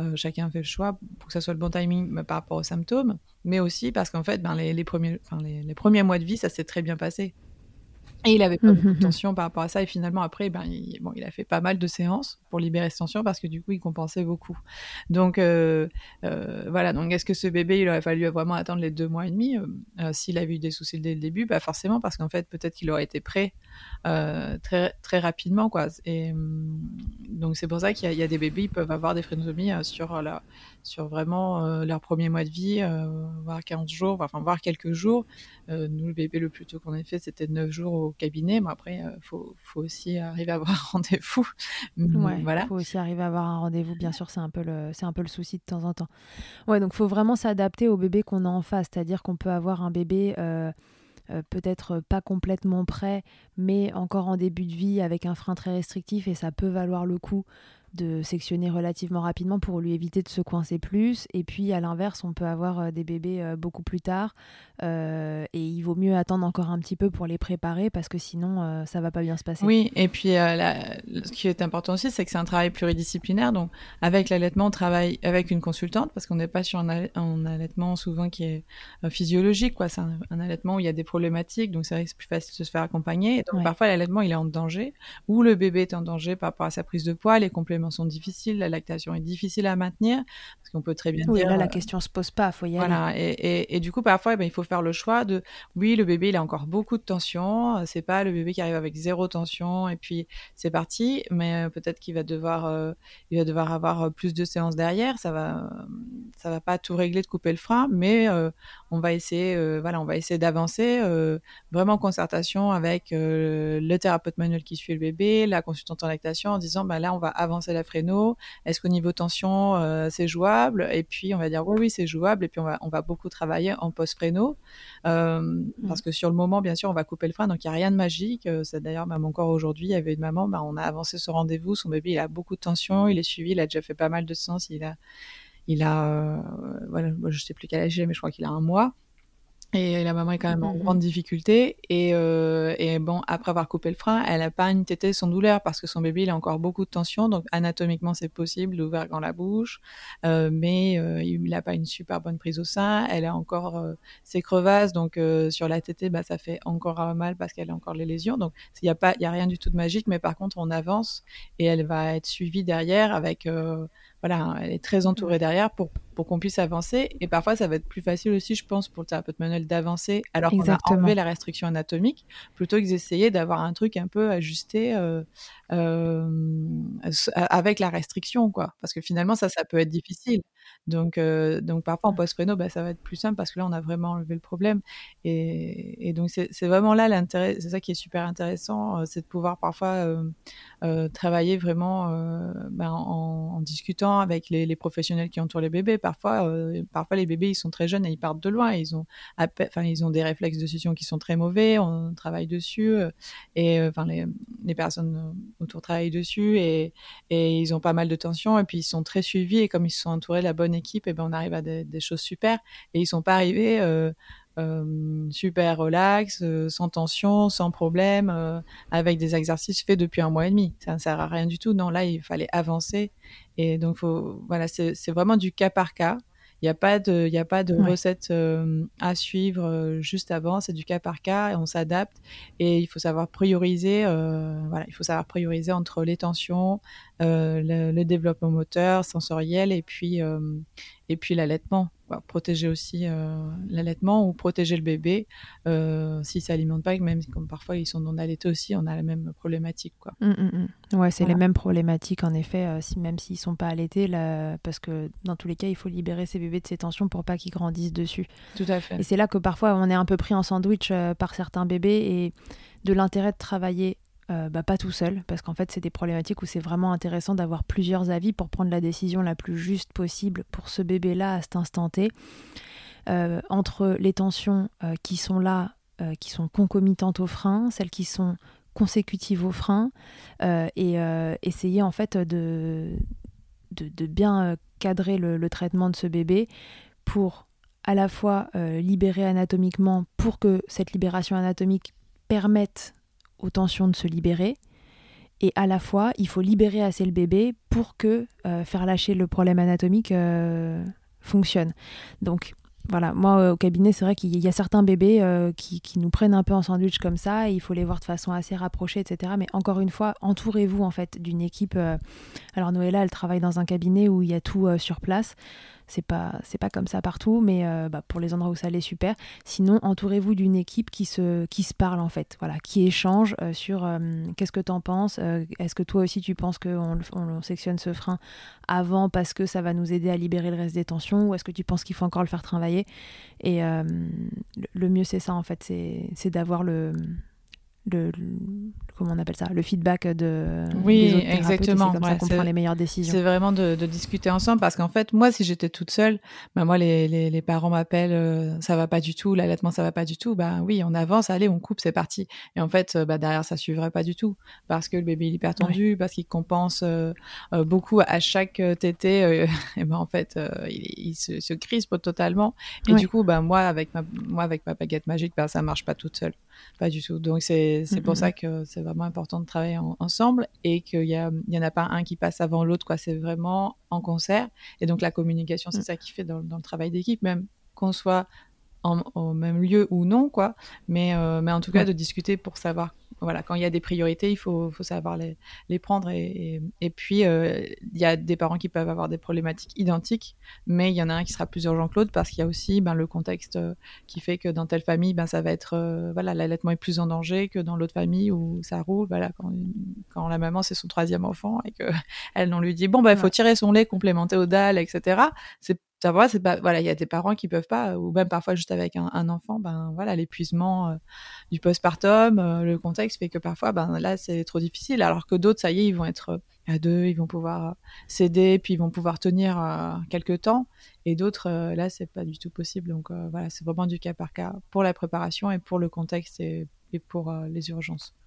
euh, chacun fait le choix pour que ça soit le bon timing bah, par rapport aux symptômes, mais aussi parce qu'en fait, ben, les, les premiers, les premiers mois de vie, ça s'est très bien passé. Et il avait pas beaucoup de Mhm. tension par rapport à ça. Et finalement, après, ben, il, bon, il a fait pas mal de séances pour libérer cette tension parce que du coup, il compensait beaucoup. Donc, euh, euh, voilà. Donc, est-ce que ce bébé, il aurait fallu vraiment attendre les deux mois et demi euh, S'il avait eu des soucis dès le début, bah forcément, parce qu'en fait, peut-être qu'il aurait été prêt très, très rapidement. Quoi. Et, hum, donc, c'est pour ça qu'il y, y, a des bébés, ils peuvent avoir des frénotomies euh, sur, la, sur vraiment euh, leur premier mois de vie, euh, voire 15 jours, enfin, voire quelques jours. Euh, nous, le bébé le plus tôt qu'on ait fait, c'était 9 jours au cabinet. Mais après, il euh, faut, faut, aussi arriver à avoir un rendez-vous. [laughs] Ouais, voilà. faut aussi arriver à avoir un rendez-vous, bien sûr, c'est un, peu le, un peu le souci de temps en temps. Ouais, donc il faut vraiment s'adapter au bébé qu'on a en face, c'est-à-dire qu'on peut avoir un bébé euh, euh, peut-être pas complètement prêt, mais encore en début de vie avec un frein très restrictif et ça peut valoir le coup de sectionner relativement rapidement pour lui éviter de se coincer plus. Et puis à l'inverse, on peut avoir euh, des bébés euh, beaucoup plus tard euh, et il vaut mieux attendre encore un petit peu pour les préparer parce que sinon euh, ça va pas bien se passer. Oui, et puis euh, la, ce qui est important aussi, c'est que c'est un travail pluridisciplinaire. Donc avec l'allaitement, on travaille avec une consultante parce qu'on n'est pas sur un, un, allaitement souvent qui est physiologique. quoi. C'est un, un, allaitement où il y a des problématiques, donc c'est vrai que c'est plus facile de se faire accompagner. Et donc ouais. parfois l'allaitement il est en danger ou le bébé est en danger par rapport à sa prise de poids, les compléments sont difficiles, la lactation est difficile à maintenir, parce qu'on peut très bien oui, dire... là, la question se pose pas, faut y voilà, aller. Et, et, et, du coup, parfois, eh ben, il faut faire le choix de, oui, le bébé, il a encore beaucoup de tension, c'est pas le bébé qui arrive avec zéro tension, et puis c'est parti, mais euh, peut-être qu'il va devoir, euh, il va devoir avoir plus de séances derrière, ça va, ça va pas tout régler de couper le frein, mais euh, on va essayer, euh, voilà, on va essayer d'avancer, euh, vraiment en concertation avec euh, le thérapeute manuel qui suit le bébé, la consultante en lactation, en disant, bah là, on va avancer la fréno, est-ce qu'au niveau tension, c'est jouable? Et puis, on va dire, oui, oui, c'est jouable, et puis on va, on va beaucoup travailler en post-fréno, mmh. parce que sur le moment, bien sûr, on va couper le frein, donc il n'y a rien de magique. C'est d'ailleurs, même encore aujourd'hui, il y avait une maman, bah, on a avancé ce rendez-vous, son bébé, il a beaucoup de tension, il est suivi, il a déjà fait pas mal de séances, il a, il a, euh, voilà, je sais plus quel âge il est, mais je crois qu'il a un mois. Et la maman est quand même en mmh. grande difficulté. Et, euh, et, bon, après avoir coupé le frein, elle n'a pas une tétée sans douleur parce que son bébé il a encore beaucoup de tension. Donc anatomiquement c'est possible d'ouvrir dans la bouche, euh, mais euh, il n'a pas une super bonne prise au sein. Elle a encore ses crevasses, donc sur la tétée bah, ça fait encore mal parce qu'elle a encore les lésions. Donc il n'y a pas, il y a rien du tout de magique, mais par contre on avance et elle va être suivie derrière avec voilà, elle est très entourée derrière pour, pour qu'on puisse avancer. Et parfois, ça va être plus facile aussi, je pense, pour le thérapeute manuel d'avancer alors qu'on a enlevé la restriction anatomique, plutôt que d'essayer d'avoir un truc un peu ajusté euh, euh, avec la restriction, quoi. Parce que finalement, ça, ça peut être difficile. Donc, euh, donc parfois en post-préno, bah, ça va être plus simple parce que là, on a vraiment enlevé le problème. Et, et donc, c'est vraiment là l'intérêt, c'est ça qui est super intéressant, c'est de pouvoir parfois euh, travailler vraiment ben, en, en, discutant avec les, les, professionnels qui entourent les bébés. Parfois, euh, parfois les bébés ils sont très jeunes et ils partent de loin. Ils ont, enfin ils ont des réflexes de succion qui sont très mauvais. On travaille dessus et enfin les, les, personnes autour travaillent dessus et, et ils ont pas mal de tension et puis ils sont très suivis et comme ils se sont entourés de la bonne équipe, et ben on arrive à des, choses super et ils sont pas arrivés. Euh, euh, super relax, euh, sans tension, sans problème, avec des exercices faits depuis un mois et demi. Ça ne sert à rien du tout. Non, là, il fallait avancer. Et donc, faut, voilà, c'est vraiment du cas par cas. Il n'y a pas de, il a pas de ouais. recette euh, à suivre euh, juste avant. C'est du cas par cas et on s'adapte. Et il faut savoir prioriser. Euh, voilà, il faut savoir prioriser entre les tensions, le, le, développement moteur, sensoriel et puis et puis l'allaitement. Voilà, protéger aussi l'allaitement ou protéger le bébé euh, s'il s'alimente pas, même comme parfois ils sont non allaités aussi, on a la même problématique. Quoi. Mmh, mmh. Ouais, c'est voilà. les mêmes problématiques en effet, euh, si, même s'ils sont pas allaités, là, parce que dans tous les cas, il faut libérer ces bébés de ces tensions pour pas qu'ils grandissent dessus. Tout à fait. Et c'est là que parfois on est un peu pris en sandwich euh, par certains bébés et de l'intérêt de travailler euh, bah, pas tout seul, parce qu'en fait, c'est des problématiques où c'est vraiment intéressant d'avoir plusieurs avis pour prendre la décision la plus juste possible pour ce bébé-là à cet instant T. Euh, entre les tensions euh, qui sont là, qui sont concomitantes au frein, celles qui sont consécutives au frein, et essayer en fait de bien cadrer le, traitement de ce bébé pour à la fois libérer anatomiquement pour que cette libération anatomique permette aux tensions de se libérer et à la fois il faut libérer assez le bébé pour que faire lâcher le problème anatomique fonctionne. Donc voilà, moi au cabinet, c'est vrai qu'il y a certains bébés euh, qui, nous prennent un peu en sandwich comme ça, il faut les voir de façon assez rapprochée, etc. Mais encore une fois, entourez-vous en fait d'une équipe. Euh, alors Noëlla, elle travaille dans un cabinet où il y a tout euh, sur place. C'est pas c'est pas comme ça partout, mais euh, bah, pour les endroits où ça allait super. Sinon, entourez-vous d'une équipe qui se qui se parle en fait, voilà, qui échange euh, sur euh, qu'est-ce que tu en penses. Est-ce que toi aussi tu penses qu'on on, sectionne ce frein avant parce que ça va nous aider à libérer le reste des tensions, ou est-ce que tu penses qu'il faut encore le faire travailler? Et le mieux c'est ça en fait, c'est d'avoir le le, comment on appelle ça le feedback de oui des exactement c'est comme ça qu'on prend les meilleures décisions. c'est vraiment de, de, discuter ensemble parce qu'en fait moi si j'étais toute seule bah moi les, les, les parents m'appellent euh, ça va pas du tout l'allaitement ça va pas du tout bah oui on avance allez on coupe c'est parti. Et en fait euh, bah derrière ça suivrait pas du tout parce que le bébé est hyper tendu parce qu'il compense euh, beaucoup à chaque tété [laughs] et ben en fait il, il, se, se crispe totalement. Et du coup bah moi avec ma moi avec ma baguette magique bah ça marche pas toute seule pas du tout donc c'est pour ça que c'est vraiment important de travailler ensemble et qu'il y, a, il y en a pas un qui passe avant l'autre. quoi. C'est vraiment en concert. Et donc la communication, c'est mm. ça qui fait dans, le travail d'équipe, même qu'on soit en, au même lieu ou non, quoi. Mais, euh, mais en tout cas, de discuter pour savoir voilà, quand il y a des priorités, il faut, faut savoir les, les prendre. Et, et, puis, euh, il y a des parents qui peuvent avoir des problématiques identiques, mais il y en a un qui sera plus urgent que l'autre parce qu'il y a aussi ben, le contexte euh, qui fait que dans telle famille, ben, ça va être, euh, voilà, l'allaitement est plus en danger que dans l'autre famille où ça roule. Voilà, quand, quand la maman, c'est son troisième enfant et qu'elle, [laughs] on lui dit, bon, ben, il faut tirer son lait, complémenter au dalle, etc. C'est pas voilà il y a des parents qui peuvent pas ou même parfois juste avec un, enfant ben voilà l'épuisement euh, du postpartum euh, le contexte fait que parfois ben là c'est trop difficile alors que d'autres ça y est ils vont être euh, à deux ils vont pouvoir céder puis ils vont pouvoir tenir quelques temps et d'autres là c'est pas du tout possible. Donc voilà c'est vraiment du cas par cas pour la préparation et pour le contexte et pour les urgences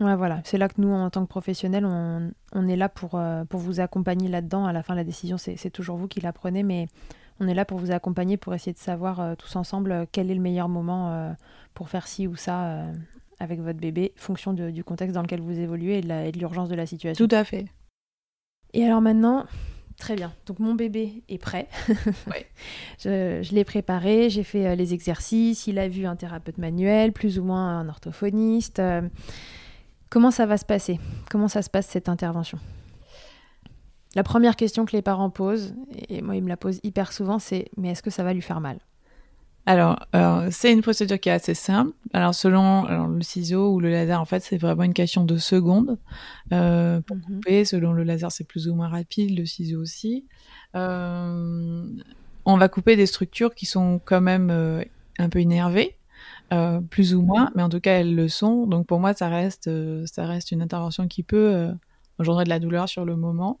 Ouais, voilà. C'est là que nous, en tant que professionnels, on, on est là pour, euh, pour vous accompagner là-dedans. À la fin, la décision, c'est toujours vous qui la prenez, mais on est là pour vous accompagner, pour essayer de savoir euh, tous ensemble euh, quel est le meilleur moment pour faire ci ou ça avec votre bébé, fonction du contexte dans lequel vous évoluez et de l'urgence de, la situation. Tout à fait. Et alors maintenant, très bien. Donc mon bébé est prêt. [laughs] Ouais. je, je l'ai préparé, j'ai fait les exercices, il a vu un thérapeute manuel, plus ou moins un orthophoniste. Comment ça va se passer? Comment ça se passe cette intervention? La première question que les parents posent, et moi ils me la posent hyper souvent, c'est mais est-ce que ça va lui faire mal? Alors, c'est une procédure qui est assez simple. Alors, selon le ciseau ou le laser, en fait, c'est vraiment une question de secondes euh, pour mhm. couper. Selon le laser, c'est plus ou moins rapide, le ciseau aussi. Euh, on va couper des structures qui sont quand même euh, un peu énervées. Euh, plus ou moins, mais en tout cas elles le sont. Donc pour moi, ça reste, euh, ça reste une intervention qui peut euh, engendrer de la douleur sur le moment,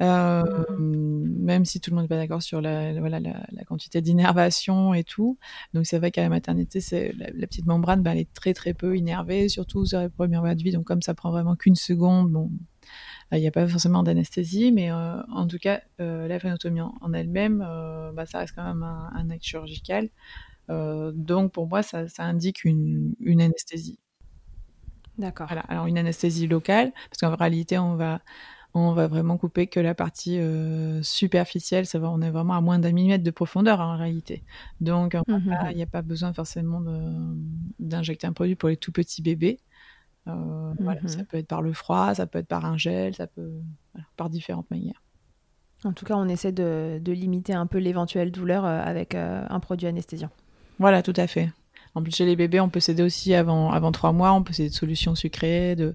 même si tout le monde n'est pas d'accord sur la, voilà, la, quantité d'innervation et tout. Donc c'est vrai qu'à la maternité, la, petite membrane, bah, elle est très très peu innervée, surtout sur les premières mois de vie. Donc comme ça prend vraiment qu'une seconde, bon, il n'y a pas forcément d'anesthésie, mais en tout cas, la phénotomie en, elle-même, bah, ça reste quand même un, un acte chirurgical. Euh, donc pour moi, ça, indique une, anesthésie. D'accord. Alors une anesthésie locale, parce qu'en réalité, on va, on va vraiment couper que la partie euh, superficielle. Ça va, on est vraiment à moins d'un millimètre de profondeur hein, en réalité. Donc mhm. il n'y a pas besoin forcément d'injecter un produit pour les tout petits bébés. Euh, mhm. ça peut être par le froid, ça peut être par un gel, ça peut par différentes manières. En tout cas, on essaie de, limiter un peu l'éventuelle douleur avec un produit anesthésiant. Voilà, tout à fait. En plus, chez les bébés, on peut s'aider aussi avant, avant trois mois. On peut s'aider de solutions sucrées, de,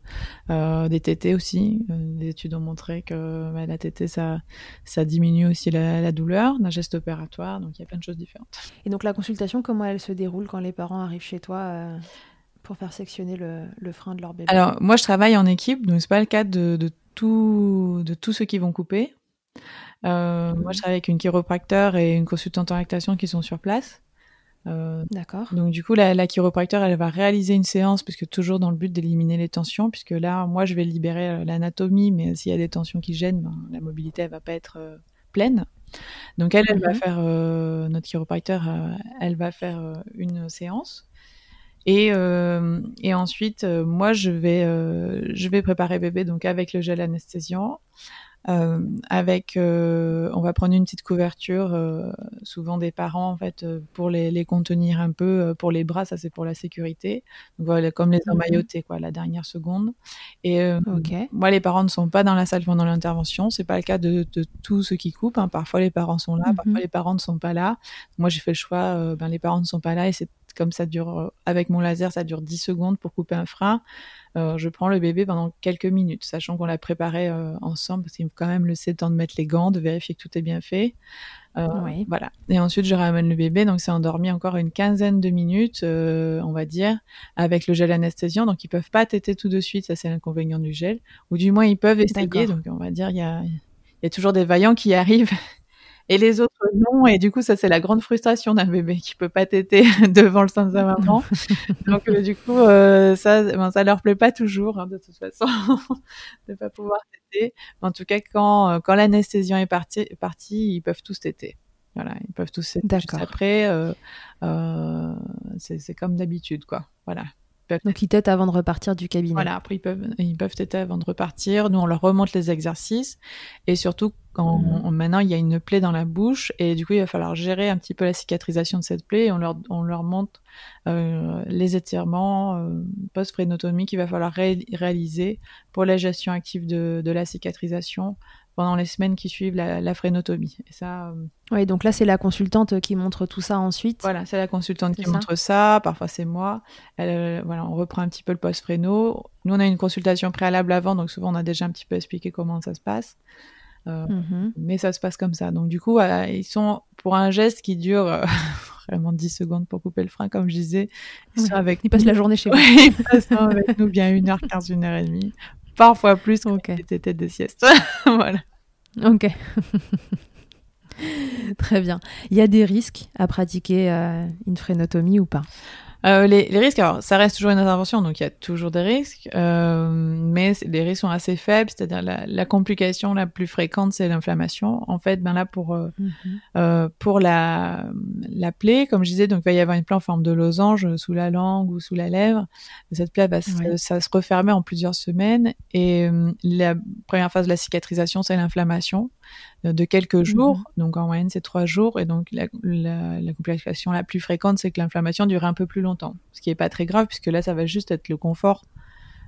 euh, des tétés aussi. Euh, des études ont montré que bah, la tétée, ça, ça diminue aussi la, douleur d'un geste opératoire. Donc, il y a plein de choses différentes. Et donc, la consultation, comment elle se déroule quand les parents arrivent chez toi euh, pour faire sectionner le, le, frein de leur bébé? Alors, moi, je travaille en équipe, donc c'est pas le cas de, de, tout, de tous ceux qui vont couper. Moi, je travaille avec une chiropracteur et une consultante en lactation qui sont sur place. Euh, D'accord. Donc du coup, la, la, chiropracteur, elle va réaliser une séance, puisque toujours dans le but d'éliminer les tensions, puisque là, moi, je vais libérer euh, l'anatomie, mais s'il y a des tensions qui gênent, ben, la mobilité, elle va pas être euh, pleine. Donc elle, elle va Mhm. faire euh, notre chiropracteur, elle va faire une séance. Et, et ensuite, moi, je vais, je vais préparer bébé donc avec le gel anesthésiant. Euh, avec, euh, on va prendre une petite couverture, euh, souvent des parents en fait, euh, pour les, les contenir un peu. euh, pour les bras, ça c'est pour la sécurité. Donc voilà, comme les Mhm. emmailloter quoi, la dernière seconde. Et euh, Ok. moi, les parents ne sont pas dans la salle pendant l'intervention. C'est pas le cas de, de tous ceux qui coupent. hein. Parfois, les parents sont là, Mhm. parfois les parents ne sont pas là. Moi, j'ai fait le choix. ben, les parents ne sont pas là et c'est comme ça dure. avec mon laser, ça dure 10 secondes pour couper un frein. Euh, je prends le bébé pendant quelques minutes, sachant qu'on l'a préparé euh, ensemble, parce qu'il faut quand même laisser le temps de mettre les gants, de vérifier que tout est bien fait. Euh, Oui. Voilà. Et ensuite, je ramène le bébé, donc c'est endormi encore une quinzaine de minutes, on va dire, avec le gel anesthésiant. Donc, ils peuvent pas téter tout de suite, ça c'est l'inconvénient du gel. Ou du moins, ils peuvent essayer. Donc, on va dire, il y a, y a toujours des vaillants qui [laughs] arrivent. Et les autres non, et du coup ça c'est la grande frustration d'un bébé qui peut pas téter [laughs] devant le sein de sa maman. [laughs] Donc euh, du coup euh, ça, ben, ça leur plaît pas toujours hein, de toute façon [laughs] de pas pouvoir téter. Mais en tout cas quand euh, quand l'anesthésiant est parti, parti, ils peuvent tous téter. Voilà, ils peuvent tous téter juste D'accord. après. Euh, c'est comme d'habitude quoi. Voilà. Donc ils têtent avant de repartir du cabinet. voilà, après ils peuvent, ils peuvent téter avant de repartir. Nous, on leur remonte les exercices. Et surtout, quand on- maintenant, il y a une plaie dans la bouche. Et du coup, il va falloir gérer un petit peu la cicatrisation de cette plaie. Et on leur, on leur montre euh, les étirements euh, post-frénotomie qu'il va falloir ré- réaliser pour la gestion active de, de la cicatrisation pendant les semaines qui suivent la, la frénotomie. Et ça, euh, Oui, donc là c'est la consultante qui montre tout ça ensuite. voilà, c'est la consultante qui ça montre ça. Parfois, c'est moi. Elle, euh, voilà, on reprend un petit peu le post-fréno. Nous, on a une consultation préalable avant, donc souvent, on a déjà un petit peu expliqué comment ça se passe. Euh, Mhm. mais ça se passe comme ça. Donc, du coup, voilà, ils sont pour un geste qui dure euh, [laughs] vraiment 10 secondes pour couper le frein, comme je disais. Ils sont avec [laughs] Ils passent la journée chez vous. Ouais, ils passent avec nous bien 1h15, 1h30. Parfois plus quand Ok. c'était des siestes. [laughs] voilà. Ok. Très bien. Il y a des risques à pratiquer euh, une frénotomie ou pas? Euh, les, les risques, alors ça reste toujours une intervention, donc il y a toujours des risques, euh, mais les risques sont assez faibles, c'est-à-dire la, la complication la plus fréquente, c'est l'inflammation. En fait, ben là pour euh, euh, pour la la plaie, comme je disais, donc il va y avoir une plaie en forme de losange sous la langue ou sous la lèvre. Cette plaie va Oui. ça se refermer en plusieurs semaines, et euh, la première phase de la cicatrisation, c'est l'inflammation euh, de quelques jours. Donc en moyenne, c'est trois jours. Et donc la, la, la complication la plus fréquente, c'est que l'inflammation dure un peu plus longtemps. Ce qui est pas très grave, puisque là, ça va juste être le confort.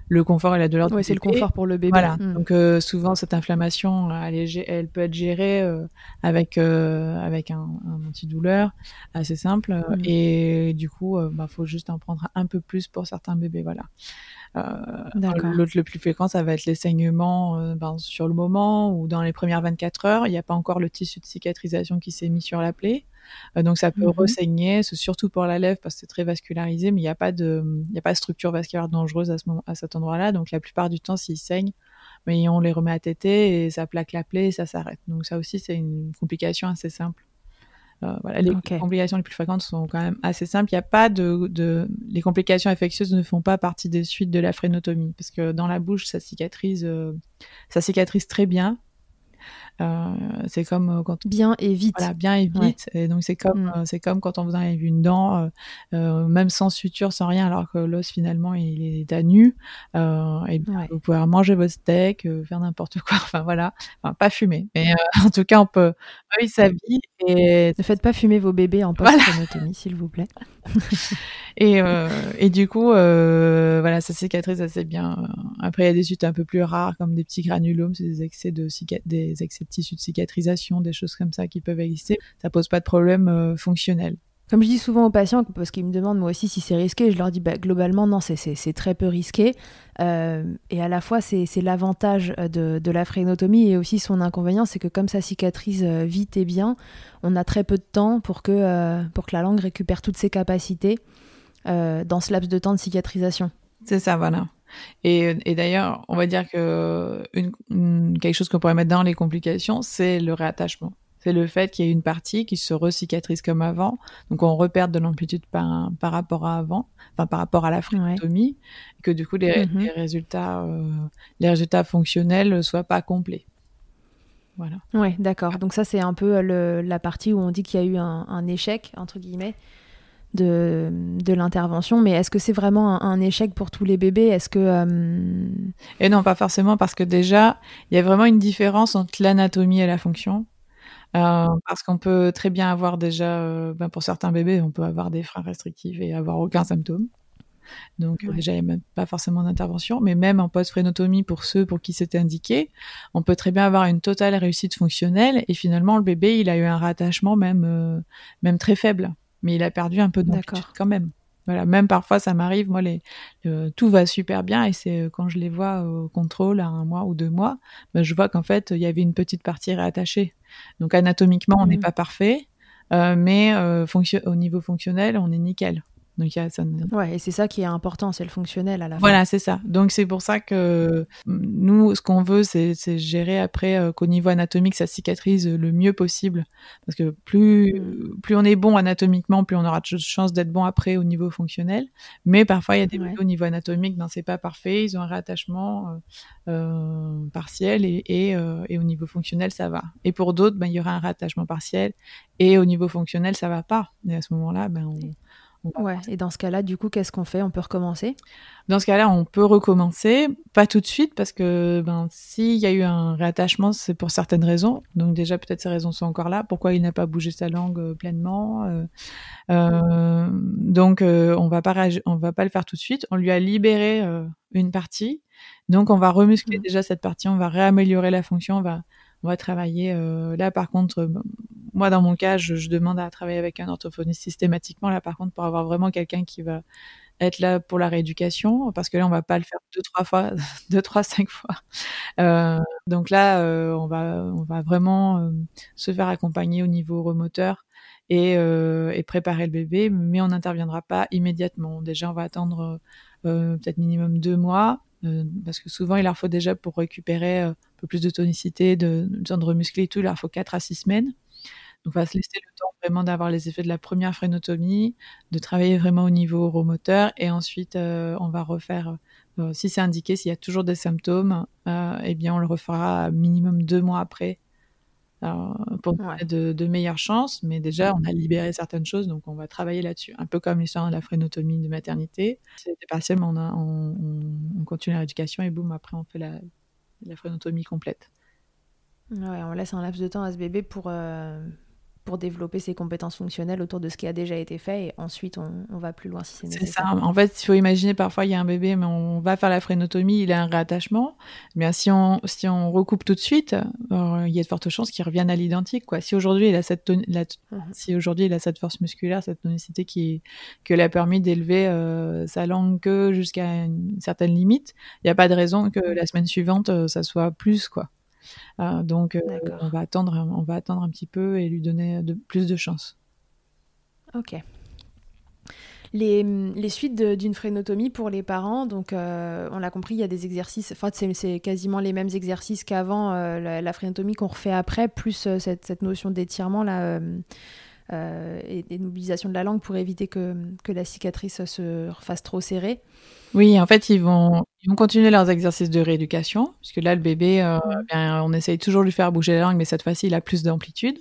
Le confort et la douleur Oui, c'est le confort pour le bébé. Voilà. Mm. Donc euh, souvent cette inflammation, elle, est elle peut être gérée euh, avec euh, avec un, un antidouleur assez simple. euh, Mhm. Et du coup, euh, bah, faut juste en prendre un peu plus pour certains bébés. Voilà. Euh. L'autre le plus fréquent, ça va être les saignements euh, ben, sur le moment ou dans les premières 24 heures. Il n'y a pas encore le tissu de cicatrisation qui s'est mis sur la plaie. Euh, donc ça peut Mhm. ressaigner, surtout pour la lèvre parce que c'est très vascularisé, mais il n'y a pas de, il a pas de structure vasculaire dangereuse à ce moment, à cet endroit-là. Donc la plupart du temps, s'ils saignent, mais on les remet à téter et ça plaque la plaie et ça s'arrête. Donc ça aussi, c'est une complication assez simple. Euh, voilà, les complications les plus fréquentes sont quand même assez simples. Il n'y a pas de, de, les complications infectieuses ne font pas partie des suites de la frénotomie parce que dans la bouche, ça cicatrise, euh, ça cicatrise très bien. Euh, c'est comme euh, quand Bien et vite. voilà, bien et Ouais. vite. Et donc c'est comme Mm. euh, c'est comme quand on vous enlève une dent, même sans suture, sans rien, alors que l'os finalement il est à nu. Et bien, Ouais. vous pouvez manger votre steak, faire n'importe quoi. [laughs] Enfin voilà, enfin pas fumer, mais [laughs] en tout cas on peut vivre sa vie et Ne faites pas fumer vos bébés en Voilà. post-frénotomie, s'il vous plaît. [laughs] et, euh, et du coup euh, voilà ça cicatrise assez bien. Après il y a des suites un peu plus rares comme des petits granulomes, c'est des excès de des excès de tissu de cicatrisation, des choses comme ça qui peuvent exister. Ça pose pas de problème euh, fonctionnel. Comme je dis souvent aux patients, parce qu'ils me demandent moi aussi si c'est risqué, je leur dis bah, globalement non, c'est- très peu risqué. Euh, et à la fois, c'est l'avantage euh, de, de la frénotomie et aussi son inconvénient, c'est que comme ça cicatrise vite et bien, on a très peu de temps pour que, euh, pour que la langue récupère toutes ses capacités euh, dans ce laps de temps de cicatrisation. C'est ça, voilà. Et, et d'ailleurs, on va dire que une, une- quelque chose qu'on pourrait mettre dans les complications, c'est le réattachement. C'est le fait qu'il y ait une partie qui se recicatrise comme avant, donc on repère de l'amplitude par, par rapport à avant, enfin par rapport à la frénotomie, et que du coup les, Mhm. les résultats, euh, les résultats fonctionnels soient pas complets. Voilà. Oui, d'accord. Donc ça, c'est un peu le, la partie où on dit qu'il y a eu un, un, échec, entre guillemets, de, de l'intervention. Mais est-ce que c'est vraiment un, un, échec pour tous les bébés? Est-ce que... Euh... Et non, pas forcément, parce que déjà, il y a vraiment une différence entre l'anatomie et la fonction. Euh, parce qu'on peut très bien avoir déjà, euh, ben pour certains bébés, on peut avoir des freins restrictifs et avoir aucun symptôme. Donc ouais. déjà, il n'y a même pas forcément d'intervention, mais même en post-frénotomie, pour ceux pour qui c'était indiqué, on peut très bien avoir une totale réussite fonctionnelle et finalement le bébé, il a eu un rattachement même euh, même très faible, mais il a perdu un peu d'amplitude quand même. Voilà, même parfois ça m'arrive, moi les, euh, tout va super bien et c'est quand je les vois au contrôle à un mois ou deux mois, ben, je vois qu'en fait il y avait une petite partie réattachée. Donc anatomiquement on n'est mmh. pas parfait, euh, mais au niveau fonctionnel on est nickel. Donc, y a, ça... Ouais, et c'est ça qui est important, c'est le fonctionnel à la fin. Voilà, c'est ça. Donc c'est pour ça que nous, ce qu'on veut, c'est gérer après euh, qu'au niveau anatomique, ça cicatrise le mieux possible. Parce que plus, mmh. plus on est bon anatomiquement, plus on aura de chances d'être bon après au niveau fonctionnel. Mais parfois, il y a des ouais. au niveau anatomique, non, c'est pas parfait, ils ont un réattachement euh, euh, partiel et, et, euh, et, au niveau fonctionnel, ça va. Et pour d'autres, ben, il y aura un réattachement partiel et au niveau fonctionnel, ça va pas. Et à ce moment-là, ben, on... Ouais, et dans ce cas-là, du coup, qu'est-ce qu'on fait? On peut recommencer? Dans ce cas-là, on peut recommencer, pas tout de suite, parce que ben, s'il y a eu un réattachement, c'est pour certaines raisons. Donc déjà, peut-être ces raisons sont encore là. Pourquoi il n'a pas bougé sa langue euh, pleinement euh, euh, Donc, euh, on va pas on va pas le faire tout de suite. On lui a libéré une partie, donc on va remuscler mmh. déjà cette partie, on va réaméliorer la fonction, on va on va travailler. Euh, là, par contre, moi, dans mon cas, je, je, demande à travailler avec un orthophoniste systématiquement. Là, par contre, pour avoir vraiment quelqu'un qui va être là pour la rééducation, parce que là, on va pas le faire deux, trois fois, [laughs] deux, trois, cinq fois. Euh, donc là, euh, on va, on va vraiment euh, se faire accompagner au niveau remoteur et, euh, et préparer le bébé, mais on n'interviendra pas immédiatement. Déjà, on va attendre euh, peut-être minimum deux mois. Parce que souvent il leur faut déjà pour récupérer un peu plus de tonicité, de, de, remuscler et tout, il leur faut 4 à 6 semaines. Donc, on va se laisser le temps vraiment d'avoir les effets de la première frénotomie, de travailler vraiment au niveau oromoteur, et ensuite, euh, on va refaire, euh, si c'est indiqué, s'il y a toujours des symptômes, euh, eh bien, on le refera minimum deux mois après, pour ouais. de, de, meilleures chances. Mais déjà, on a libéré certaines choses, donc on va travailler là-dessus. Un peu comme l'histoire de la frénotomie de maternité. C'était partiel, mais on, a, on, on, continue la rééducation, et boum, après, on fait la, la complète. Ouais, on laisse un laps de temps à ce bébé pour, euh, pour développer ses compétences fonctionnelles autour de ce qui a déjà été fait et ensuite on, on va plus loin si c'est nécessaire. C'est ça. En fait, il faut imaginer parfois il y a un bébé mais on va faire la frénotomie, il a un réattachement. Mais si on si on recoupe tout de suite, alors, il y a de fortes chances qu'il revienne à l'identique quoi. Si aujourd'hui il a cette la, mmh. si aujourd'hui il a cette force musculaire, cette tonicité qui que lui a permis d'élever euh, sa langue que jusqu'à une certaine limite, il n'y a pas de raison que la semaine suivante euh, ça soit plus quoi. Euh, donc, euh, on va attendre, on va attendre un petit peu et lui donner de, plus de chance. Ok. Les, les suites d'une frénotomie pour les parents, donc euh, on l'a compris, il y a des exercices, enfin c'est quasiment les mêmes exercices qu'avant euh, la, la, frénotomie qu'on refait après, plus euh, cette, cette, notion d'étirement là et, et de mobilisation de la langue pour éviter que, que la cicatrice se fasse trop serrée. Oui, en fait, ils vont, ils vont continuer leurs exercices de rééducation, puisque là, le bébé, euh, bien, on essaye toujours de lui faire bouger la langue, mais cette fois-ci, il a plus d'amplitude.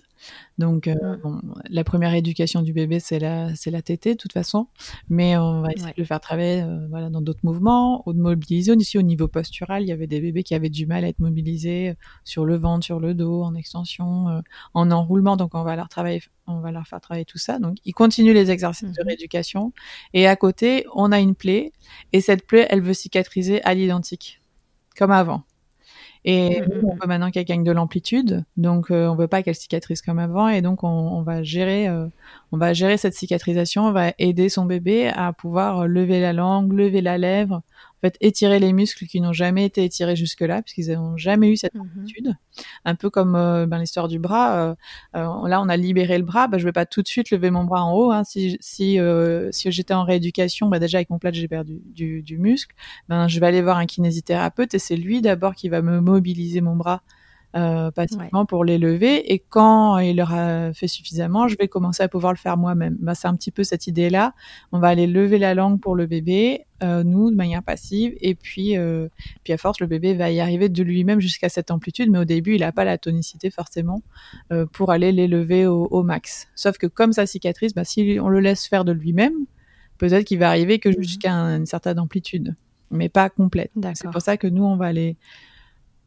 Donc, euh, bon, la première éducation du bébé, c'est la, c'est la tétée, de toute façon. Mais on va essayer ouais. de le faire travailler euh, voilà, dans d'autres mouvements, ou de mobiliser. Ici, au niveau postural, il y avait des bébés qui avaient du mal à être mobilisés sur le ventre, sur le dos, en extension, euh, en enroulement. Donc, on va leur travailler, on va leur faire travailler tout ça. Donc, ils continuent les exercices mmh. de rééducation. Et à côté, on a une plaie. Et cette plaie, elle veut cicatriser à l'identique, comme avant. Et mmh. on veut maintenant qu'elle gagne de l'amplitude, donc euh, on veut pas qu'elle cicatrise comme avant, et donc on, on va gérer, euh, on va gérer cette cicatrisation, on va aider son bébé à pouvoir lever la langue, lever la lèvre, en fait étirer les muscles qui n'ont jamais été étirés jusque-là, puisqu'ils n'ont jamais eu cette amplitude. Mmh. Un peu comme euh, ben, l'histoire du bras. Euh, euh, là, on a libéré le bras. Ben, je vais pas tout de suite lever mon bras en haut. Hein. Si si si j'étais en rééducation, ben, déjà avec mon plate, j'ai perdu du, du, muscle. Ben, je vais aller voir un kinésithérapeute et c'est lui d'abord qui va me mobiliser mon bras euh, pratiquement pour les lever. Et quand il leur a fait suffisamment, je vais commencer à pouvoir le faire moi-même. Bah, c'est un petit peu cette idée-là. On va aller lever la langue pour le bébé, euh, nous de manière passive, et puis euh, puis à force le bébé va y arriver de lui-même jusqu'à cette amplitude. Mais au début, il n'a pas la tonicité forcément euh, pour aller les lever au, au, max. Sauf que comme sa cicatrice, bah, si on le laisse faire de lui-même, peut-être qu'il va arriver que mhm. jusqu'à une certaine amplitude, mais pas complète. C'est pour ça que nous on va aller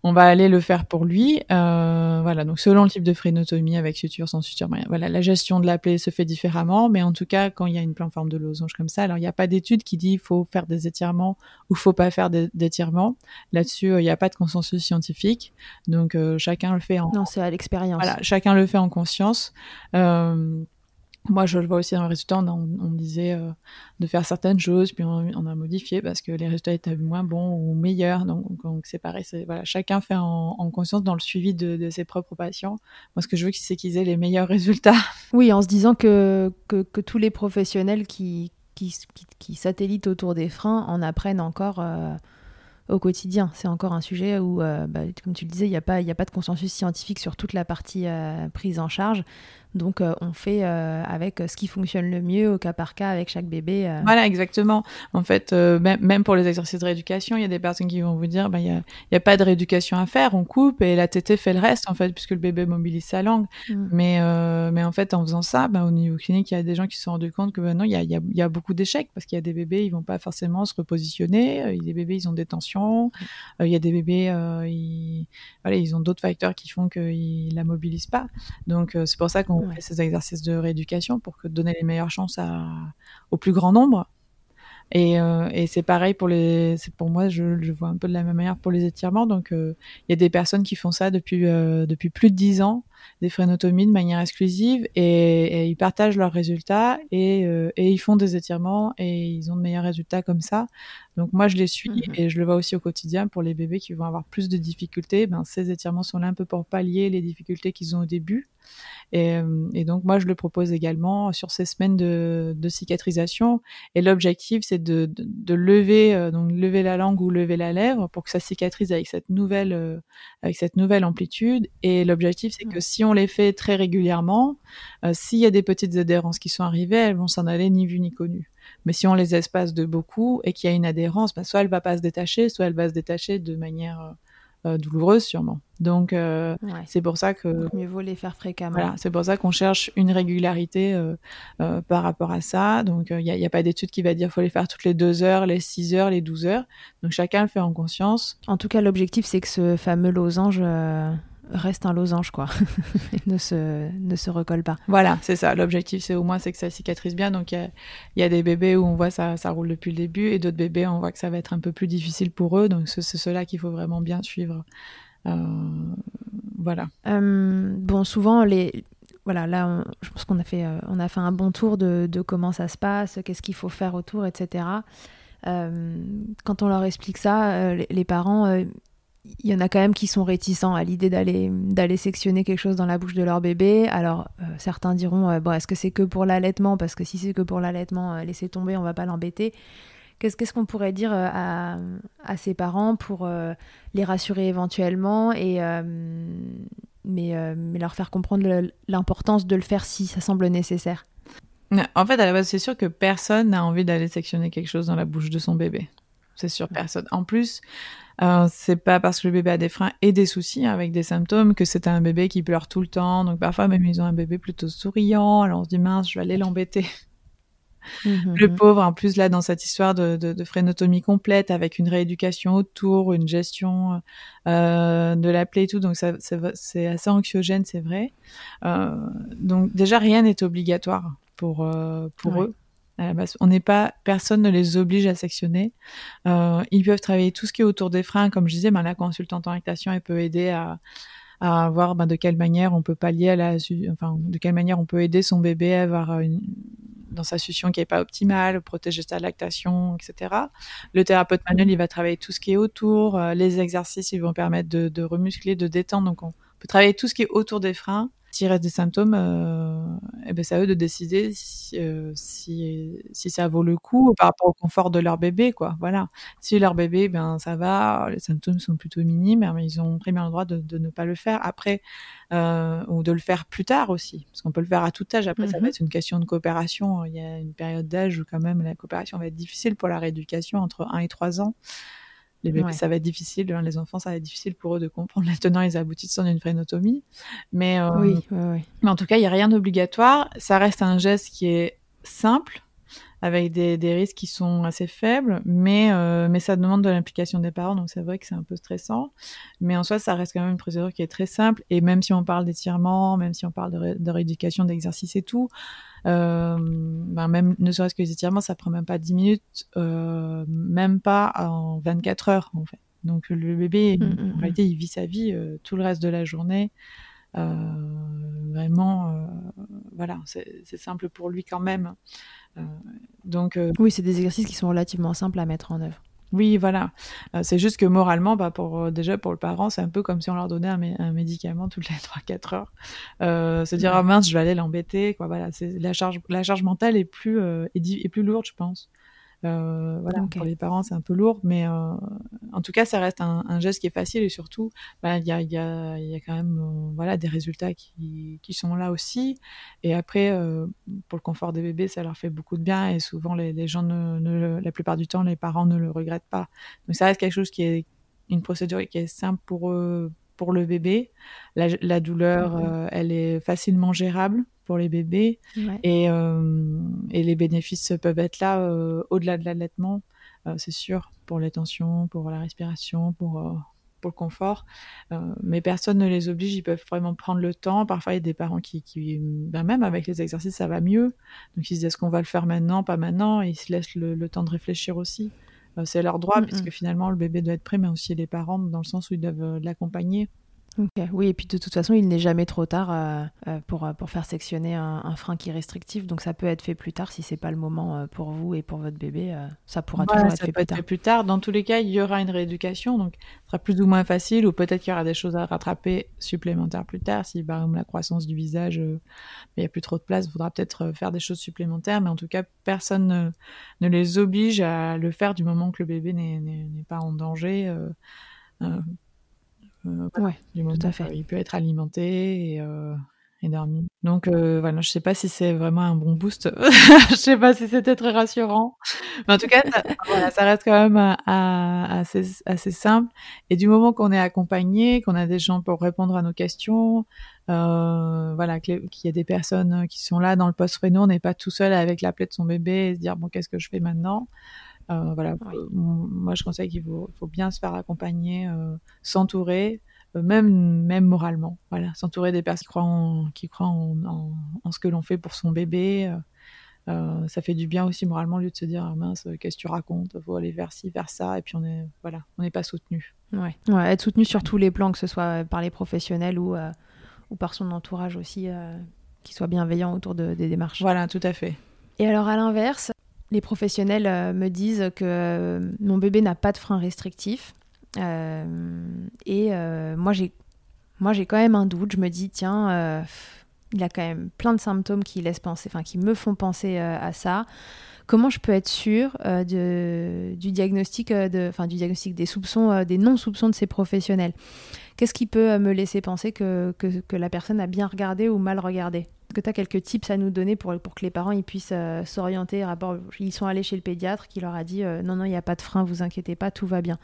on va aller le faire pour lui. Euh, voilà, donc selon le type de frénotomie, avec suture, sans suture, voilà, la gestion de la plaie se fait différemment, mais en tout cas, quand il y a une plaie en forme de losange comme ça, alors il n'y a pas d'étude qui dit il faut faire des étirements ou faut pas faire d'étirements. Là-dessus, euh, il n'y a pas de consensus scientifique, donc euh, chacun le fait en. Non, c'est à l'expérience. Voilà, chacun le fait en conscience. Euh, moi, je le vois aussi dans le résultat. On, on, disait euh, de faire certaines choses, puis on, a modifié parce que les résultats étaient moins bons ou meilleurs. Donc, c'est pareil. Voilà, chacun fait en, en, conscience dans le suivi de, ses propres patients. Moi, ce que je veux, c'est qu'ils aient les meilleurs résultats. [laughs] Oui, en se disant que, que, tous les professionnels qui, qui, qui, qui, satellitent autour des freins en apprennent encore. Euh au quotidien. C'est encore un sujet où, euh, bah, comme tu le disais, il n'y a, a pas de consensus scientifique sur toute la partie prise en charge. Donc, euh, on fait avec ce qui fonctionne le mieux au cas par cas avec chaque bébé. Voilà, exactement. En fait, même pour les exercices de rééducation, il y a des personnes qui vont vous dire, bah, il n'y a, y a, pas de rééducation à faire, on coupe et la tétée fait le reste, en fait, puisque le bébé mobilise sa langue. Mm. Mais, mais en fait, en faisant ça, bah, au niveau clinique, il y a des gens qui se sont rendus compte que bah, non, il y a, y, a, y a, beaucoup d'échecs parce qu'il y a des bébés, ils vont pas forcément se repositionner. des bébés, ils ont des tensions il euh, y a des bébés, euh, ils, voilà, ils ont d'autres facteurs qui font qu'ils la mobilisent pas. Donc euh, c'est pour ça qu'on fait ces exercices de rééducation pour que donner les meilleures chances à, au plus grand nombre. Et, euh, et c'est pareil pour les, c'est pour moi, je, je, vois un peu de la même manière pour les étirements. Donc, il y a des personnes qui font ça depuis euh, depuis plus de dix ans, des frénotomies de manière exclusive, et, et ils partagent leurs résultats et, et ils font des étirements et ils ont de meilleurs résultats comme ça. Donc moi, je les suis mmh et je le vois aussi au quotidien pour les bébés qui vont avoir plus de difficultés. Ben, ces étirements sont là un peu pour pallier les difficultés qu'ils ont au début. Et, euh, et, donc moi, je le propose également sur ces semaines de, de cicatrisation. Et l'objectif, c'est de, de, de, lever, euh, donc lever la langue ou lever la lèvre pour que ça cicatrise avec cette nouvelle, euh, avec cette nouvelle amplitude. Et l'objectif, c'est que si on les fait très régulièrement, s'il y a des petites adhérences qui sont arrivées, elles vont s'en aller ni vu ni connu. Mais si on les espace de beaucoup et qu'il y a une adhérence, bah, soit elle va pas se détacher, soit elle va se détacher de manière douloureuse sûrement. Donc euh, ouais. c'est pour ça que mieux vaut les faire fréquemment. Voilà, c'est pour ça qu'on cherche une régularité euh, euh par rapport à ça. Donc il n'y a, y a, pas d'étude qui va dire faut les faire toutes les deux heures, les 6 heures, les 12 heures. Donc chacun le fait en conscience. En tout cas, l'objectif c'est que ce fameux losange reste un losange, quoi. [laughs] ne, se, ne se recolle pas. Voilà, c'est ça. L'objectif, c'est au moins c'est que ça cicatrise bien. Donc, il y, y a, des bébés où on voit ça, ça roule depuis le début et d'autres bébés, on voit que ça va être un peu plus difficile pour eux. Donc, c'est cela qu'il faut vraiment bien suivre. Euh, voilà. Euh, bon, souvent, les, voilà, là, on, je pense qu'on a fait, euh, on a fait un bon tour de, de comment ça se passe, qu'est-ce qu'il faut faire autour, etc. Euh, quand on leur explique ça, euh, les, les, parents, il y en a quand même qui sont réticents à l'idée d'aller d'aller sectionner quelque chose dans la bouche de leur bébé. Alors euh, certains diront euh, bon est-ce que c'est que pour l'allaitement? Parce que si c'est que pour l'allaitement euh, laissez tomber on va pas l'embêter. Qu'est-ce qu'on pourrait dire à, à ces parents pour les rassurer éventuellement et mais, mais leur faire comprendre l'importance de le faire si ça semble nécessaire? En fait à la base c'est sûr que personne n'a envie d'aller sectionner quelque chose dans la bouche de son bébé. C'est sûr personne. En plus euh, c'est pas parce que le bébé a des freins et des soucis avec des symptômes que c'est un bébé qui pleure tout le temps. Donc parfois même ils ont un bébé plutôt souriant. Alors on se dit mince, je vais aller l'embêter. Mmh, le pauvre, en plus là dans cette histoire de, de, de, frénotomie complète avec une rééducation autour, une gestion euh, de la plaie et tout, donc ça, c'est assez anxiogène, c'est vrai. Euh, donc déjà rien n'est obligatoire pour euh, pour ouais. eux On n'est pas, personne ne les oblige à sectionner. Euh, ils peuvent travailler tout ce qui est autour des freins, comme je disais, ben, la consultante en lactation, elle peut aider à, à voir ben, de quelle manière on peut pallier à la, enfin, de quelle manière on peut aider son bébé à avoir une, dans sa succion qui est pas optimale, protéger sa lactation, etc. Le thérapeute manuel, il va travailler tout ce qui est autour. Euh, les exercices, ils vont permettre de, de remuscler, de détendre. Donc, on peut travailler tout ce qui est autour des freins S'il reste des symptômes, euh, eh ben, c'est à eux de décider si, euh, si, si, ça vaut le coup par rapport au confort de leur bébé, quoi. Voilà. Si leur bébé, ben, ça va, les symptômes sont plutôt minimes, mais ils ont très bien le droit de, de ne pas le faire. Après, euh, ou de le faire plus tard aussi, parce qu'on peut le faire à tout âge. Après, ça va mhm. être une question de coopération. Il y a une période d'âge où quand même la coopération va être difficile pour la rééducation entre 1 et 3 ans. Les bébés, ça va être difficile. Hein, les enfants, ça va être difficile pour eux de comprendre les tenants et les aboutissants d'une frénotomie. Mais, euh, oui, oui, mais en tout cas, il n'y a rien d'obligatoire. Ça reste un geste qui est simple, avec des, des, risques qui sont assez faibles, mais, euh, mais ça demande de l'implication des parents, donc c'est vrai que c'est un peu stressant. Mais en soi, ça reste quand même une procédure qui est très simple, et même si on parle d'étirement, même si on parle de, de rééducation, d'exercice et tout, euh, ben même ne serait-ce que les étirements, ça prend même pas 10 minutes, euh, même pas en 24 heures en fait. Donc le bébé, mmh, mmh, en mmh. réalité, il vit sa vie tout le reste de la journée. Euh, vraiment, euh, voilà, c'est simple pour lui quand même. Euh, donc, oui, c'est des exercices qui sont relativement simples à mettre en œuvre. Oui, voilà. c'est juste que moralement, bah, pour, déjà pour le parent, c'est un peu comme si on leur donnait un, médicament toutes les [laughs] 3-4 heures. se dire, ah mince, je vais aller l'embêter. Quoi, voilà, la, charge, la charge mentale est plus, est plus lourde, je pense. Euh, voilà, pour les parents, c'est un peu lourd, mais euh, en tout cas, ça reste un, un, geste qui est facile et surtout, bah, il y, a, y, a, y, a, quand même euh, voilà, des résultats qui, qui, sont là aussi. Et après, euh, pour le confort des bébés, ça leur fait beaucoup de bien et souvent, les, les gens, ne, ne, la plupart du temps, les parents ne le regrettent pas. Donc, ça reste quelque chose qui est une procédure qui est simple pour eux pour le bébé. La, la douleur, mmh elle est facilement gérable pour les bébés. Et, euh, et, les bénéfices peuvent être là euh, au-delà de l'allaitement, euh, c'est sûr, pour les tensions, pour la respiration, pour, pour le confort. mais personne ne les oblige, ils peuvent vraiment prendre le temps. Parfois, il y a des parents qui, qui ben même avec les exercices, ça va mieux. Donc, ils se disent est-ce qu'on va le faire maintenant, pas maintenant, et ils se laissent le, temps de réfléchir aussi. C'est leur droit, mm, puisque mm. finalement, le bébé doit être prêt, mais aussi les parents, dans le sens où ils doivent l'accompagner. Oui, et puis de toute façon, il n'est jamais trop tard euh, euh, pour, euh, pour faire sectionner un, frein qui est restrictif. Donc ça peut être fait plus tard si c'est pas le moment pour vous et pour votre bébé. ça pourra toujours être, fait, plus tard. plus tard. Dans tous les cas, il y aura une rééducation, donc ce sera plus ou moins facile, ou peut-être qu'il y aura des choses à rattraper supplémentaires plus tard. Si par exemple la croissance du visage, il n'y a plus trop de place, il faudra peut-être faire des choses supplémentaires. Mais en tout cas, personne ne, ne, les oblige à le faire du moment que le bébé n'est pas en danger. Euh, ouais, du tout à fait. il peut être alimenté et, euh, et dormi. Donc euh, voilà, je sais pas si c'est vraiment un bon boost. [laughs] je sais pas si c'était très rassurant. Mais en tout cas, ça, [laughs] voilà, ça reste quand même assez, assez simple. Et du moment qu'on est accompagné, qu'on a des gens pour répondre à nos questions, euh, voilà, qu'il y a des personnes qui sont là dans le post-réno, on n'est pas tout seul avec la plaie de son bébé et se dire bon qu'est-ce que je fais maintenant? Euh, voilà, moi je conseille qu'il faut, faut, bien se faire accompagner, euh, s'entourer, euh, même même moralement. Voilà, s'entourer des personnes qui croient en, qui croient en, en, ce que l'on fait pour son bébé. Euh, ça fait du bien aussi moralement au lieu de se dire ah, mince qu'est-ce que tu racontes faut aller vers ci vers ça et puis on est voilà on n'est pas soutenu ouais. ouais. être soutenu sur tous les plans que ce soit par les professionnels ou ou par son entourage aussi qui soit bienveillant autour de, des démarches voilà tout à fait et alors à l'inverse les professionnels euh, me disent que euh, mon bébé n'a pas de frein restrictif. Euh, et moi, j'ai moi, j'ai quand même un doute. Je me dis, tiens, il a quand même plein de symptômes qui laissent penser, enfin, qui me font penser à ça. Comment je peux être sûre du diagnostic, de, enfin, du diagnostic des soupçons, des non-soupçons de ces professionnels? Qu'est-ce qui peut me laisser penser que, que, la personne a bien regardé ou mal regardé? Est-ce que tu as quelques tips à nous donner pour, pour que les parents ils puissent euh, s'orienter rapport Ils sont allés chez le pédiatre qui leur a dit euh, non, non, il n'y a pas de frein, vous inquiétez pas, tout va bien.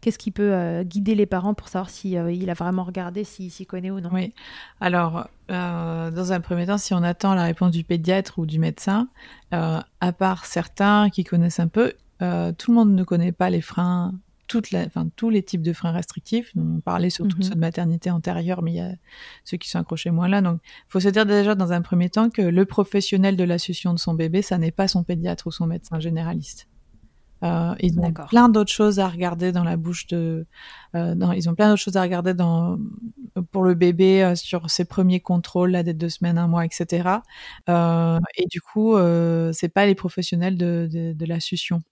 Qu'est-ce qui peut euh, guider les parents pour savoir s'il si, il a vraiment regardé, s'il s'y connaît ou non? Oui, alors dans un premier temps, si on attend la réponse du pédiatre ou du médecin, à part certains qui connaissent un peu, tout le monde ne connaît pas les freins enfin, tous les types de freins restrictifs. On parlait surtout de mhm. ceux de maternité antérieure, mais il y a ceux qui sont accrochés moins là. Donc, il faut se dire déjà dans un premier temps que le professionnel de la de son bébé, ça n'est pas son pédiatre ou son médecin généraliste. Euh, ils ont plein d'autres choses à regarder dans la bouche de. Euh, dans, ils ont plein d'autres choses à regarder dans pour le bébé euh, sur ses premiers contrôles, la dette de semaines, un mois, etc. Et du coup, c'est pas les professionnels de, de, de la succion.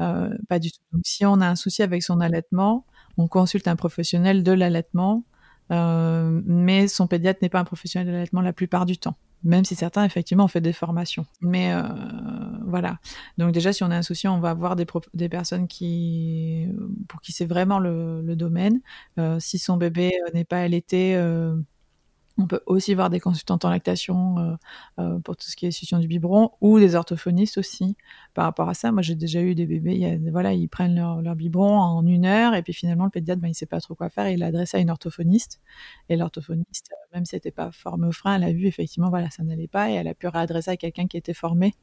Euh, pas du tout. Donc, si on a un souci avec son allaitement, on consulte un professionnel de l'allaitement mais son pédiatre n'est pas un professionnel de l'allaitement la plupart du temps même si certains effectivement ont fait des formations. Mais euh, voilà. Donc déjà, si on a un souci, on va avoir des, personnes qui, pour qui c'est vraiment le, domaine. Euh, si son bébé euh, n'est pas allaité, euh, on peut aussi voir des consultantes en lactation euh, euh, pour tout ce qui est succion du biberon ou des orthophonistes aussi par rapport à ça. Moi, j'ai déjà eu des bébés, voilà, ils prennent leur, biberon en une heure et puis finalement le pédiatre, ben, il sait pas trop quoi faire et il l'adresse à une orthophoniste. Et l'orthophoniste, euh, même si elle n'était pas formée au frein, elle a vu effectivement, voilà, ça n'allait pas et elle a pu réadresser à quelqu'un qui était formé.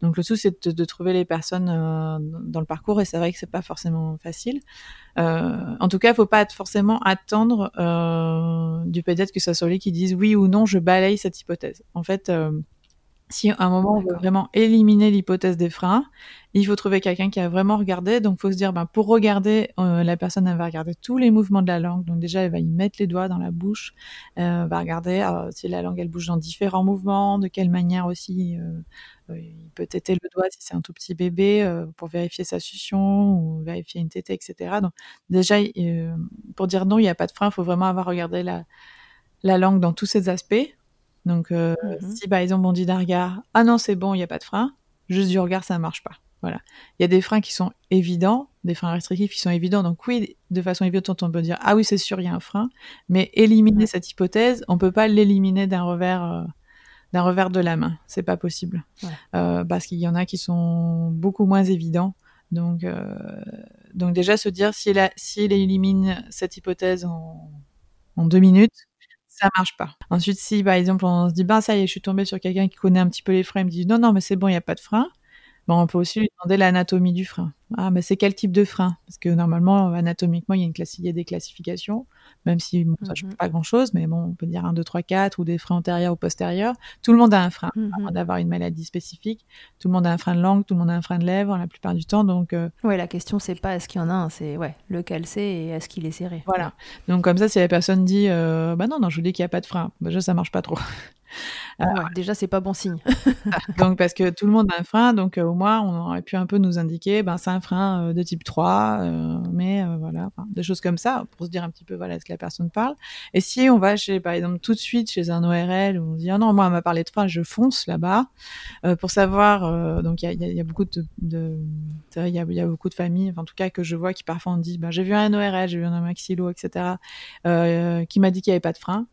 Donc le tout, c'est de, trouver les personnes dans le parcours et c'est vrai que c'est pas forcément facile. En tout cas, il faut pas forcément attendre du pédiatre que ça soit lui qui oui ou non, je balaye cette hypothèse. En fait, euh, si à un moment on veut vraiment éliminer l'hypothèse des freins, il faut trouver quelqu'un qui a vraiment regardé. Donc, faut se dire, ben, pour regarder, euh, la personne elle va regarder tous les mouvements de la langue. Donc déjà, elle va y mettre les doigts dans la bouche, euh, va regarder euh, si la langue elle bouge dans différents mouvements, de quelle manière aussi. Euh, il peut têter le doigt si c'est un tout petit bébé pour vérifier sa succion ou vérifier une tétée, etc. Donc déjà, pour dire non, il n'y a pas de frein, il faut vraiment avoir regardé la, la langue dans tous ses aspects. Donc, euh, mmh. si par exemple on dit d'un regard, ah non, c'est bon, il n'y a pas de frein, juste du regard, ça ne marche pas. Voilà. Il y a des freins qui sont évidents, des freins restrictifs qui sont évidents. Donc oui, de façon évidente, on peut dire, ah oui, c'est sûr, il y a un frein. Mais éliminer cette hypothèse, on peut pas l'éliminer d'un revers, euh, d'un revers de la main. C'est pas possible. Ouais. Euh, parce qu'il y en a qui sont beaucoup moins évidents. Donc, donc déjà se dire, si elle, si elle élimine cette hypothèse en, en deux minutes, ça marche pas. Ensuite, si par exemple on se dit ben ça y est, je suis tombée sur quelqu'un qui connaît un petit peu les freins, il me dit non non mais c'est bon, il y a pas de frein. Ben, on peut aussi lui demander l'anatomie du frein. Ah, mais c'est quel type de frein? Parce que normalement, anatomiquement, il y a, une classi il y a des classifications, même si bon, ça ne change pas grand-chose, mais bon, on peut dire 1, 2, 3, 4, ou des freins antérieurs ou postérieurs. Tout le monde a un frein, mm -hmm. avant d'avoir une maladie spécifique. Tout le monde a un frein de langue, tout le monde a un frein de lèvres, la plupart du temps. Donc, euh... Ouais, la question, c'est pas est-ce qu'il y en a un, c'est ouais, lequel c'est et est-ce qu'il est serré. Voilà. Donc, comme ça, si la personne dit, euh, bah non, non, je vous dis qu'il n'y a pas de frein, bah, déjà, ça marche pas trop. Ah [laughs] ouais, déjà, c'est pas bon signe. [laughs] donc, parce que tout le monde a un frein, donc euh, au moins, on aurait pu un peu nous indiquer, ben, c'est un frein euh, de type 3, euh, mais euh, voilà, enfin, des choses comme ça, pour se dire un petit peu, voilà, ce que la personne parle. Et si on va chez, par exemple, tout de suite chez un ORL, où on dit, ah non, moi, elle m'a parlé de frein, je fonce là-bas, pour savoir, donc il y a, y a, beaucoup de, de il y a, y a, beaucoup de familles, en tout cas, que je vois qui parfois on dit, ben, j'ai vu un ORL, j'ai vu un maxillo, etc., qui m'a dit qu'il n'y avait pas de frein.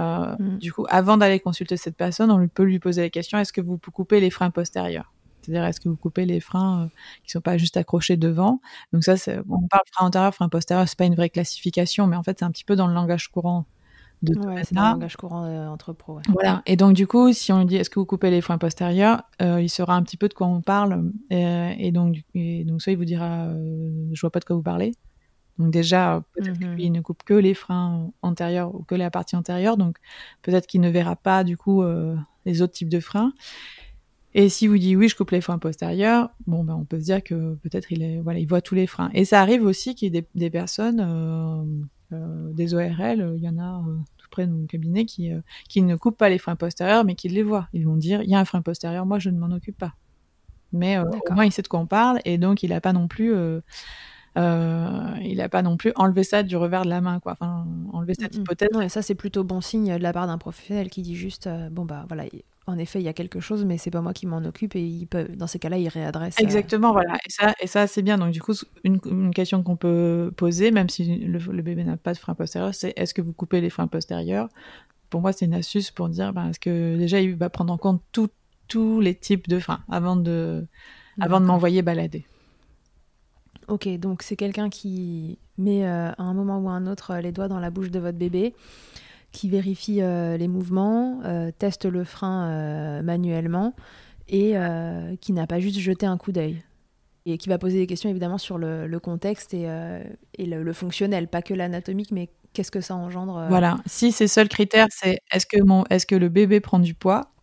Euh, mmh. Du coup, avant d'aller consulter cette personne, on peut lui poser la question est-ce que vous coupez les freins postérieurs? C'est-à-dire, est-ce que vous coupez les freins euh, qui sont pas juste accrochés devant? Donc ça, on parle frein antérieur, frein postérieur, c'est pas une vraie classification, mais en fait, c'est un petit peu dans le langage courant. De ouais, c'est le langage courant euh, entre pros. Ouais. Voilà. Et donc, du coup, si on lui dit est-ce que vous coupez les freins postérieurs, euh, il saura un petit peu de quoi on parle. Et, et donc, et donc, soit il vous dira je vois pas de quoi vous parlez. Donc déjà, peut-être mm -hmm. qu'il ne coupe que les freins antérieurs ou que la partie antérieure, donc peut-être qu'il ne verra pas du coup les autres types de freins. Et si vous dites oui, je coupe les freins postérieurs, bon ben on peut se dire que peut-être il est voilà, il voit tous les freins. Et ça arrive aussi qu'il y ait des, des personnes, euh, euh, des ORL, il y en a tout près de mon cabinet qui qui ne coupent pas les freins postérieurs, mais qui les voient. Ils vont dire il y a un frein postérieur, moi je ne m'en occupe pas. Mais au moins il sait de quoi on parle et donc il n'a pas non plus euh, il n'a pas non plus enlevé ça du revers de la main, quoi. Enfin, enlever cette hypothèse. Non, et ça, c'est plutôt bon signe de la part d'un professionnel qui dit juste, euh, bon, bah voilà, en effet, il y a quelque chose, mais c'est pas moi qui m'en occupe, et il peut, dans ces cas-là, il réadresse. Exactement, euh... voilà. Et ça, et ça c'est bien. Donc, du coup, une, une question qu'on peut poser, même si le, le bébé n'a pas de frein postérieur, c'est est-ce que vous coupez les freins postérieurs? Pour moi, c'est une astuce pour dire, ben, est-ce que déjà, il va prendre en compte tous les types de freins avant de, avant de m'envoyer balader. Ok, donc c'est quelqu'un qui met euh, à un moment ou à un autre euh, les doigts dans la bouche de votre bébé, qui vérifie euh, les mouvements, euh, teste le frein euh, manuellement et qui n'a pas juste jeté un coup d'œil. Et qui va poser des questions évidemment sur le, le contexte et, et le, le, fonctionnel, pas que l'anatomique, mais qu'est-ce que ça engendre. Voilà, si ces seuls critères, c'est est-ce que, mon, est que le bébé prend du poids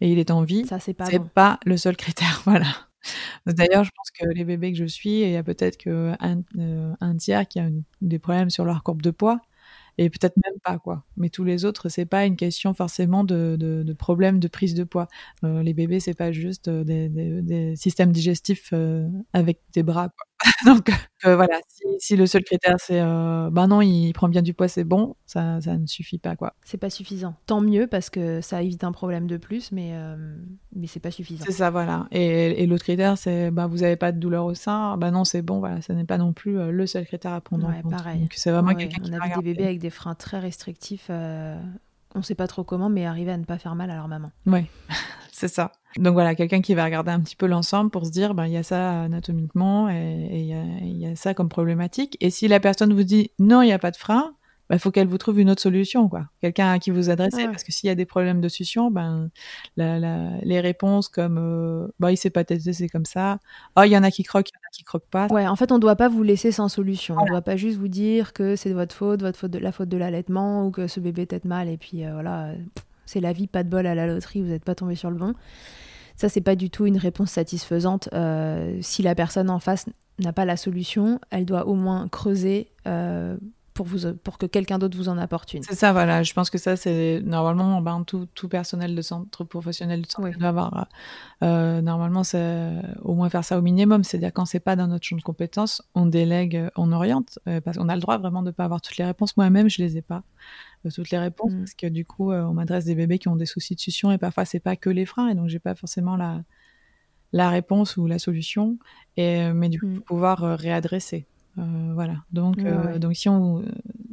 et il est en vie, ça c'est pas, bon. pas le seul critère. [laughs] Voilà. D'ailleurs, je pense que les bébés que je suis, il y a peut-être qu'un euh, un tiers qui a une, des problèmes sur leur courbe de poids, et peut-être même pas quoi. Mais tous les autres, c'est pas une question forcément de, de, de problème de prise de poids. Euh, les bébés, c'est pas juste des, des, des, systèmes digestifs euh, avec des bras. Quoi. [laughs] Donc voilà, si, le seul critère c'est bah non, il prend bien du poids, c'est bon, ça, ça ne suffit pas quoi. C'est pas suffisant. Tant mieux parce que ça évite un problème de plus, mais mais c'est pas suffisant. C'est ça, voilà. Et, l'autre critère c'est bah vous avez pas de douleur au sein, bah non c'est bon, voilà, ça n'est pas non plus le seul critère à prendre en compte. Pareil. Donc c'est vraiment quelqu'un qui On a vu des bébés avec des freins très restrictifs on sait pas trop comment, mais arriver à ne pas faire mal à leur maman. Oui, c'est ça. Donc voilà, quelqu'un qui va regarder un petit peu l'ensemble pour se dire, ben, il y a ça anatomiquement et il y, a ça comme problématique. Et si la personne vous dit, non, il n'y a pas de frein, il bah, faut qu'elle vous trouve une autre solution, quoi. Quelqu'un à qui vous adressez, parce que s'il y a des problèmes de succion, ben les réponses comme euh, bah il s'est pas testé, c'est comme ça. Oh, il y en a qui croquent, il y en a qui croquent pas. Ouais, en fait, on doit pas vous laisser sans solution. On doit pas juste vous dire que c'est votre faute, votre faute de la faute de l'allaitement ou que ce bébé tête mal et puis euh, voilà, c'est la vie, pas de bol à la loterie, vous n'êtes pas tombé sur le bon. Ça, c'est pas du tout une réponse satisfaisante. Euh, si la personne en face n'a pas la solution, elle doit au moins creuser pour, vous, pour que quelqu'un d'autre vous en apporte une. C'est ça, voilà. Je pense que ça, c'est normalement ben, tout, tout, personnel de centre professionnel de santé doit avoir. Euh, normalement, c'est au moins faire ça au minimum. C'est-à-dire quand c'est pas dans notre champ de compétences, on délègue, on oriente, euh, parce qu'on a le droit vraiment de pas avoir toutes les réponses. Moi-même, je les ai pas euh, toutes les réponses mm. parce que du coup, on m'adresse des bébés qui ont des soucis de succion et parfois c'est pas que les freins et donc j'ai pas forcément la la réponse ou la solution et mais du coup mm. pouvoir réadresser. Euh, voilà. Donc, euh, donc si on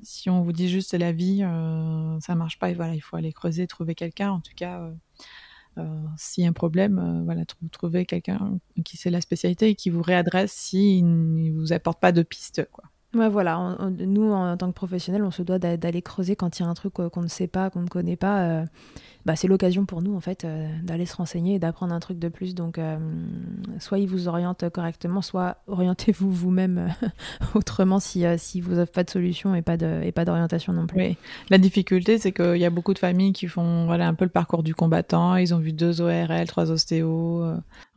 si on vous dit juste la vie, euh, ça marche pas. Et voilà, il faut aller creuser, trouver quelqu'un. En tout cas, s'il y a un problème, voilà, trouver quelqu'un qui sait la spécialité et qui vous réadresse s'il ne vous apporte pas de piste, quoi. Voilà. nous, en, tant que professionnels, on se doit d'aller creuser quand il y a un truc qu'on ne sait pas, qu'on ne connaît pas bah, c'est l'occasion pour nous en fait euh, d'aller se renseigner et d'apprendre un truc de plus. Donc, euh, soit ils vous orientent correctement, soit orientez-vous vous-même euh, [laughs] autrement si, si vous n'avez pas de solution et pas d'orientation non plus. La difficulté, c'est qu'il y a beaucoup de familles qui font voilà un peu le parcours du combattant. Ils ont vu deux ORL, trois ostéos.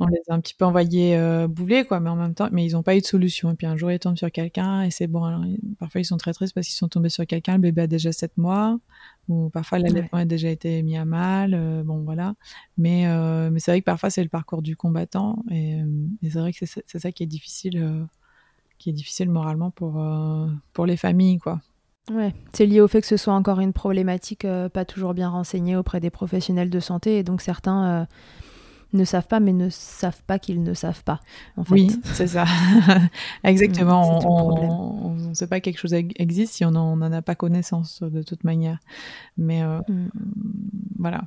on les a un petit peu envoyés bouler quoi, mais en même temps, mais ils n'ont pas eu de solution. Et puis un jour, ils tombent sur quelqu'un et c'est bon. Alors, parfois, ils sont très tristes parce qu'ils sont tombés sur quelqu'un. Le bébé a déjà 7 mois ou parfois l'allaitement a déjà été mis à mal, euh, bon voilà. Mais, euh, mais c'est vrai que parfois c'est le parcours du combattant et, euh, c'est vrai que c'est ça qui est difficile, qui est difficile moralement pour, pour les familles quoi. Ouais, c'est lié au fait que ce soit encore une problématique pas toujours bien renseignée auprès des professionnels de santé et donc certains ne savent pas, mais ne savent pas qu'ils ne savent pas. En fait. Oui, c'est ça. [laughs] Exactement. on ne sait pas quelque chose existe si on n'en a pas connaissance de toute manière. Mais euh, mm. voilà.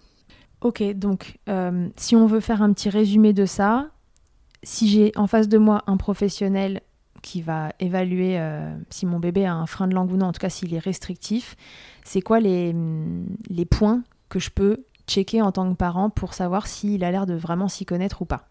Ok, donc euh, si on veut faire un petit résumé de ça, si j'ai en face de moi un professionnel qui va évaluer euh, si mon bébé a un frein de langue ou non, en tout cas s'il est restrictif, c'est quoi les, les points que je peux checker en tant que parent pour savoir s'il a l'air de vraiment s'y connaître ou pas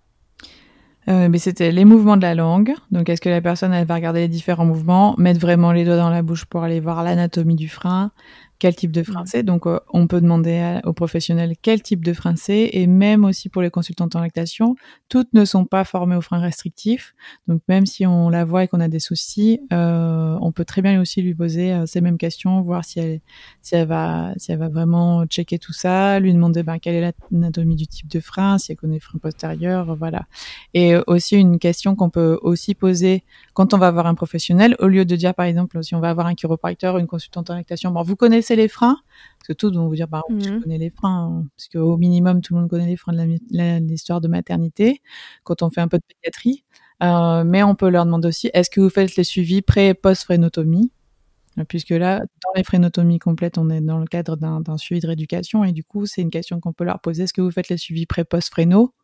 euh, mais c'était les mouvements de la langue. Donc, est-ce que la personne, va regarder les différents mouvements, mettre vraiment les doigts dans la bouche pour aller voir l'anatomie du frein, quel type de frein c'est. Donc, euh, on peut demander aux professionnels quel type de frein c'est, et même aussi pour les consultantes en lactation, toutes ne sont pas formées au frein restrictif. Donc, même si on la voit et qu'on a des soucis, euh, on peut très bien aussi lui poser euh, ces mêmes questions, voir si elle, si elle va, si elle va vraiment checker tout ça, lui demander ben, quelle est l'anatomie du type de frein, si elle connaît le frein postérieur, voilà. Et aussi une question qu'on peut aussi poser quand on va voir un professionnel, au lieu de dire par exemple si on va avoir un chiropracteur, une consultante en lactation, bon, vous connaissez les freins? Parce que tous vont vous dire, bah, je mhm. connais les freins, hein, parce qu'au minimum, tout le monde connaît les freins de l'histoire de maternité, quand on fait un peu de pédiatrie. Euh, mais on peut leur demander aussi, est-ce que vous faites les suivis pré- et post-frénotomie? Puisque là, dans les frénotomies complètes, on est dans le cadre d'un suivi de rééducation, et du coup, c'est une question qu'on peut leur poser, est-ce que vous faites les suivis pré-post-fréno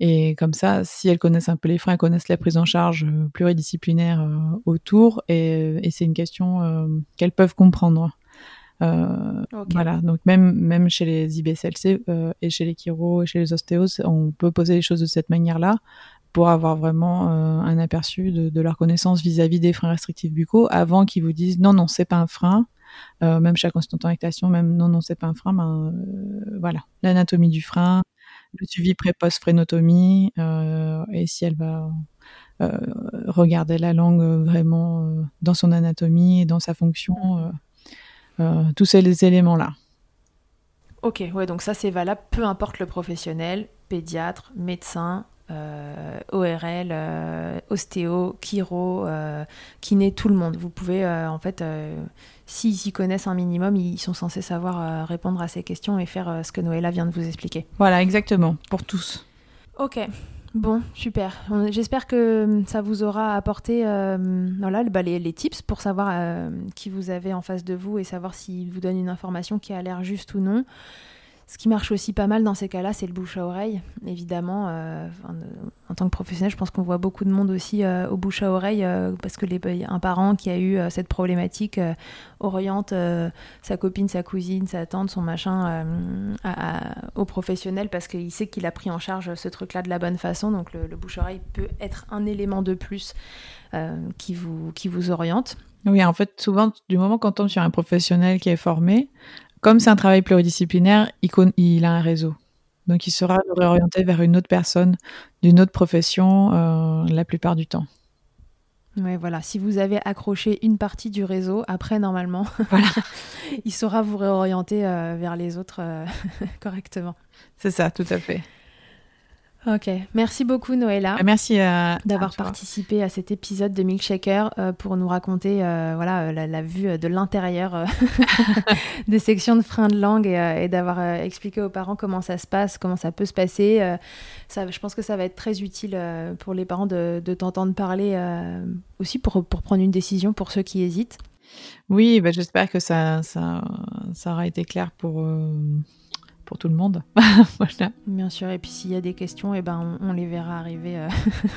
et comme ça, si elles connaissent un peu les freins, elles connaissent la prise en charge euh, pluridisciplinaire euh, autour, et, et c'est une question qu'elles peuvent comprendre. Euh, voilà, donc même, même chez les IBCLC euh, et chez les chiro et chez les ostéos, on peut poser les choses de cette manière-là pour avoir vraiment euh, un aperçu de, de, leur connaissance vis-à-vis des freins restrictifs buccaux avant qu'ils vous disent non, non, c'est pas un frein. même chaque en lactation, même non, non, c'est pas un frein, ben voilà, l'anatomie du frein, le suivi pré-post frénotomie, et si elle va regarder la langue vraiment dans son anatomie et dans sa fonction, euh, tous ces éléments-là. Ok, ouais, donc ça c'est valable, peu importe le professionnel, pédiatre, médecin, ORL, ostéo, chiro, kiné, tout le monde. Vous pouvez en fait s'ils s'y connaissent un minimum, ils sont censés savoir répondre à ces questions et faire ce que Noëlla vient de vous expliquer. Voilà, exactement, pour tous. Ok, Bon, super. J'espère que ça vous aura apporté euh, voilà, bah, les, tips pour savoir euh, qui vous avez en face de vous et savoir s'il vous donne une information qui a l'air juste ou non. Ce qui marche aussi pas mal dans ces cas-là, c'est le bouche à oreille. Évidemment, euh, en tant que professionnel, je pense qu'on voit beaucoup de monde aussi euh, au bouche à oreille euh, parce que les, un parent qui a eu cette problématique oriente sa copine, sa cousine, sa tante, son machin au professionnel parce qu'il sait qu'il a pris en charge ce truc-là de la bonne façon. Donc le, le bouche à oreille peut être un élément de plus qui, vous, qui vous oriente. Oui, en fait, souvent, du moment qu'on tombe sur un professionnel qui est formé, comme c'est un travail pluridisciplinaire, il, a un réseau. Donc il sera réorienté vers une autre personne d'une autre profession euh, la plupart du temps. Oui, voilà. Si vous avez accroché une partie du réseau, après, normalement, [laughs] il saura vous réorienter euh, vers les autres euh, [laughs] correctement. C'est ça, tout à fait. Ok, merci beaucoup Noëlla. Ah, merci euh, d'avoir participé à cet épisode de Milkshaker euh, pour nous raconter euh, voilà la, vue de l'intérieur [laughs] [laughs] des sections de frein de langue et, d'avoir expliqué aux parents comment ça se passe, comment ça peut se passer. ça, je pense que ça va être très utile pour les parents de, t'entendre parler aussi pour, pour prendre une décision pour ceux qui hésitent. Oui, bah, j'espère que ça, ça, ça, aura été clair pour pour tout le monde. [laughs] Bien sûr, et puis s'il y a des questions, et eh ben, on, les verra arriver euh,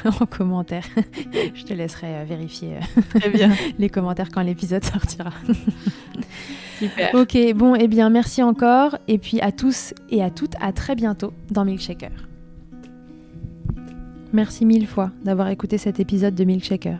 [laughs] en commentaire. [laughs] Je te laisserai euh, vérifier euh, Très bien. les commentaires quand l'épisode sortira. Super. Ok, bon, et eh bien merci encore, et puis à tous et à toutes, à très bientôt dans Milkshaker. Merci mille fois d'avoir écouté cet épisode de Milkshaker.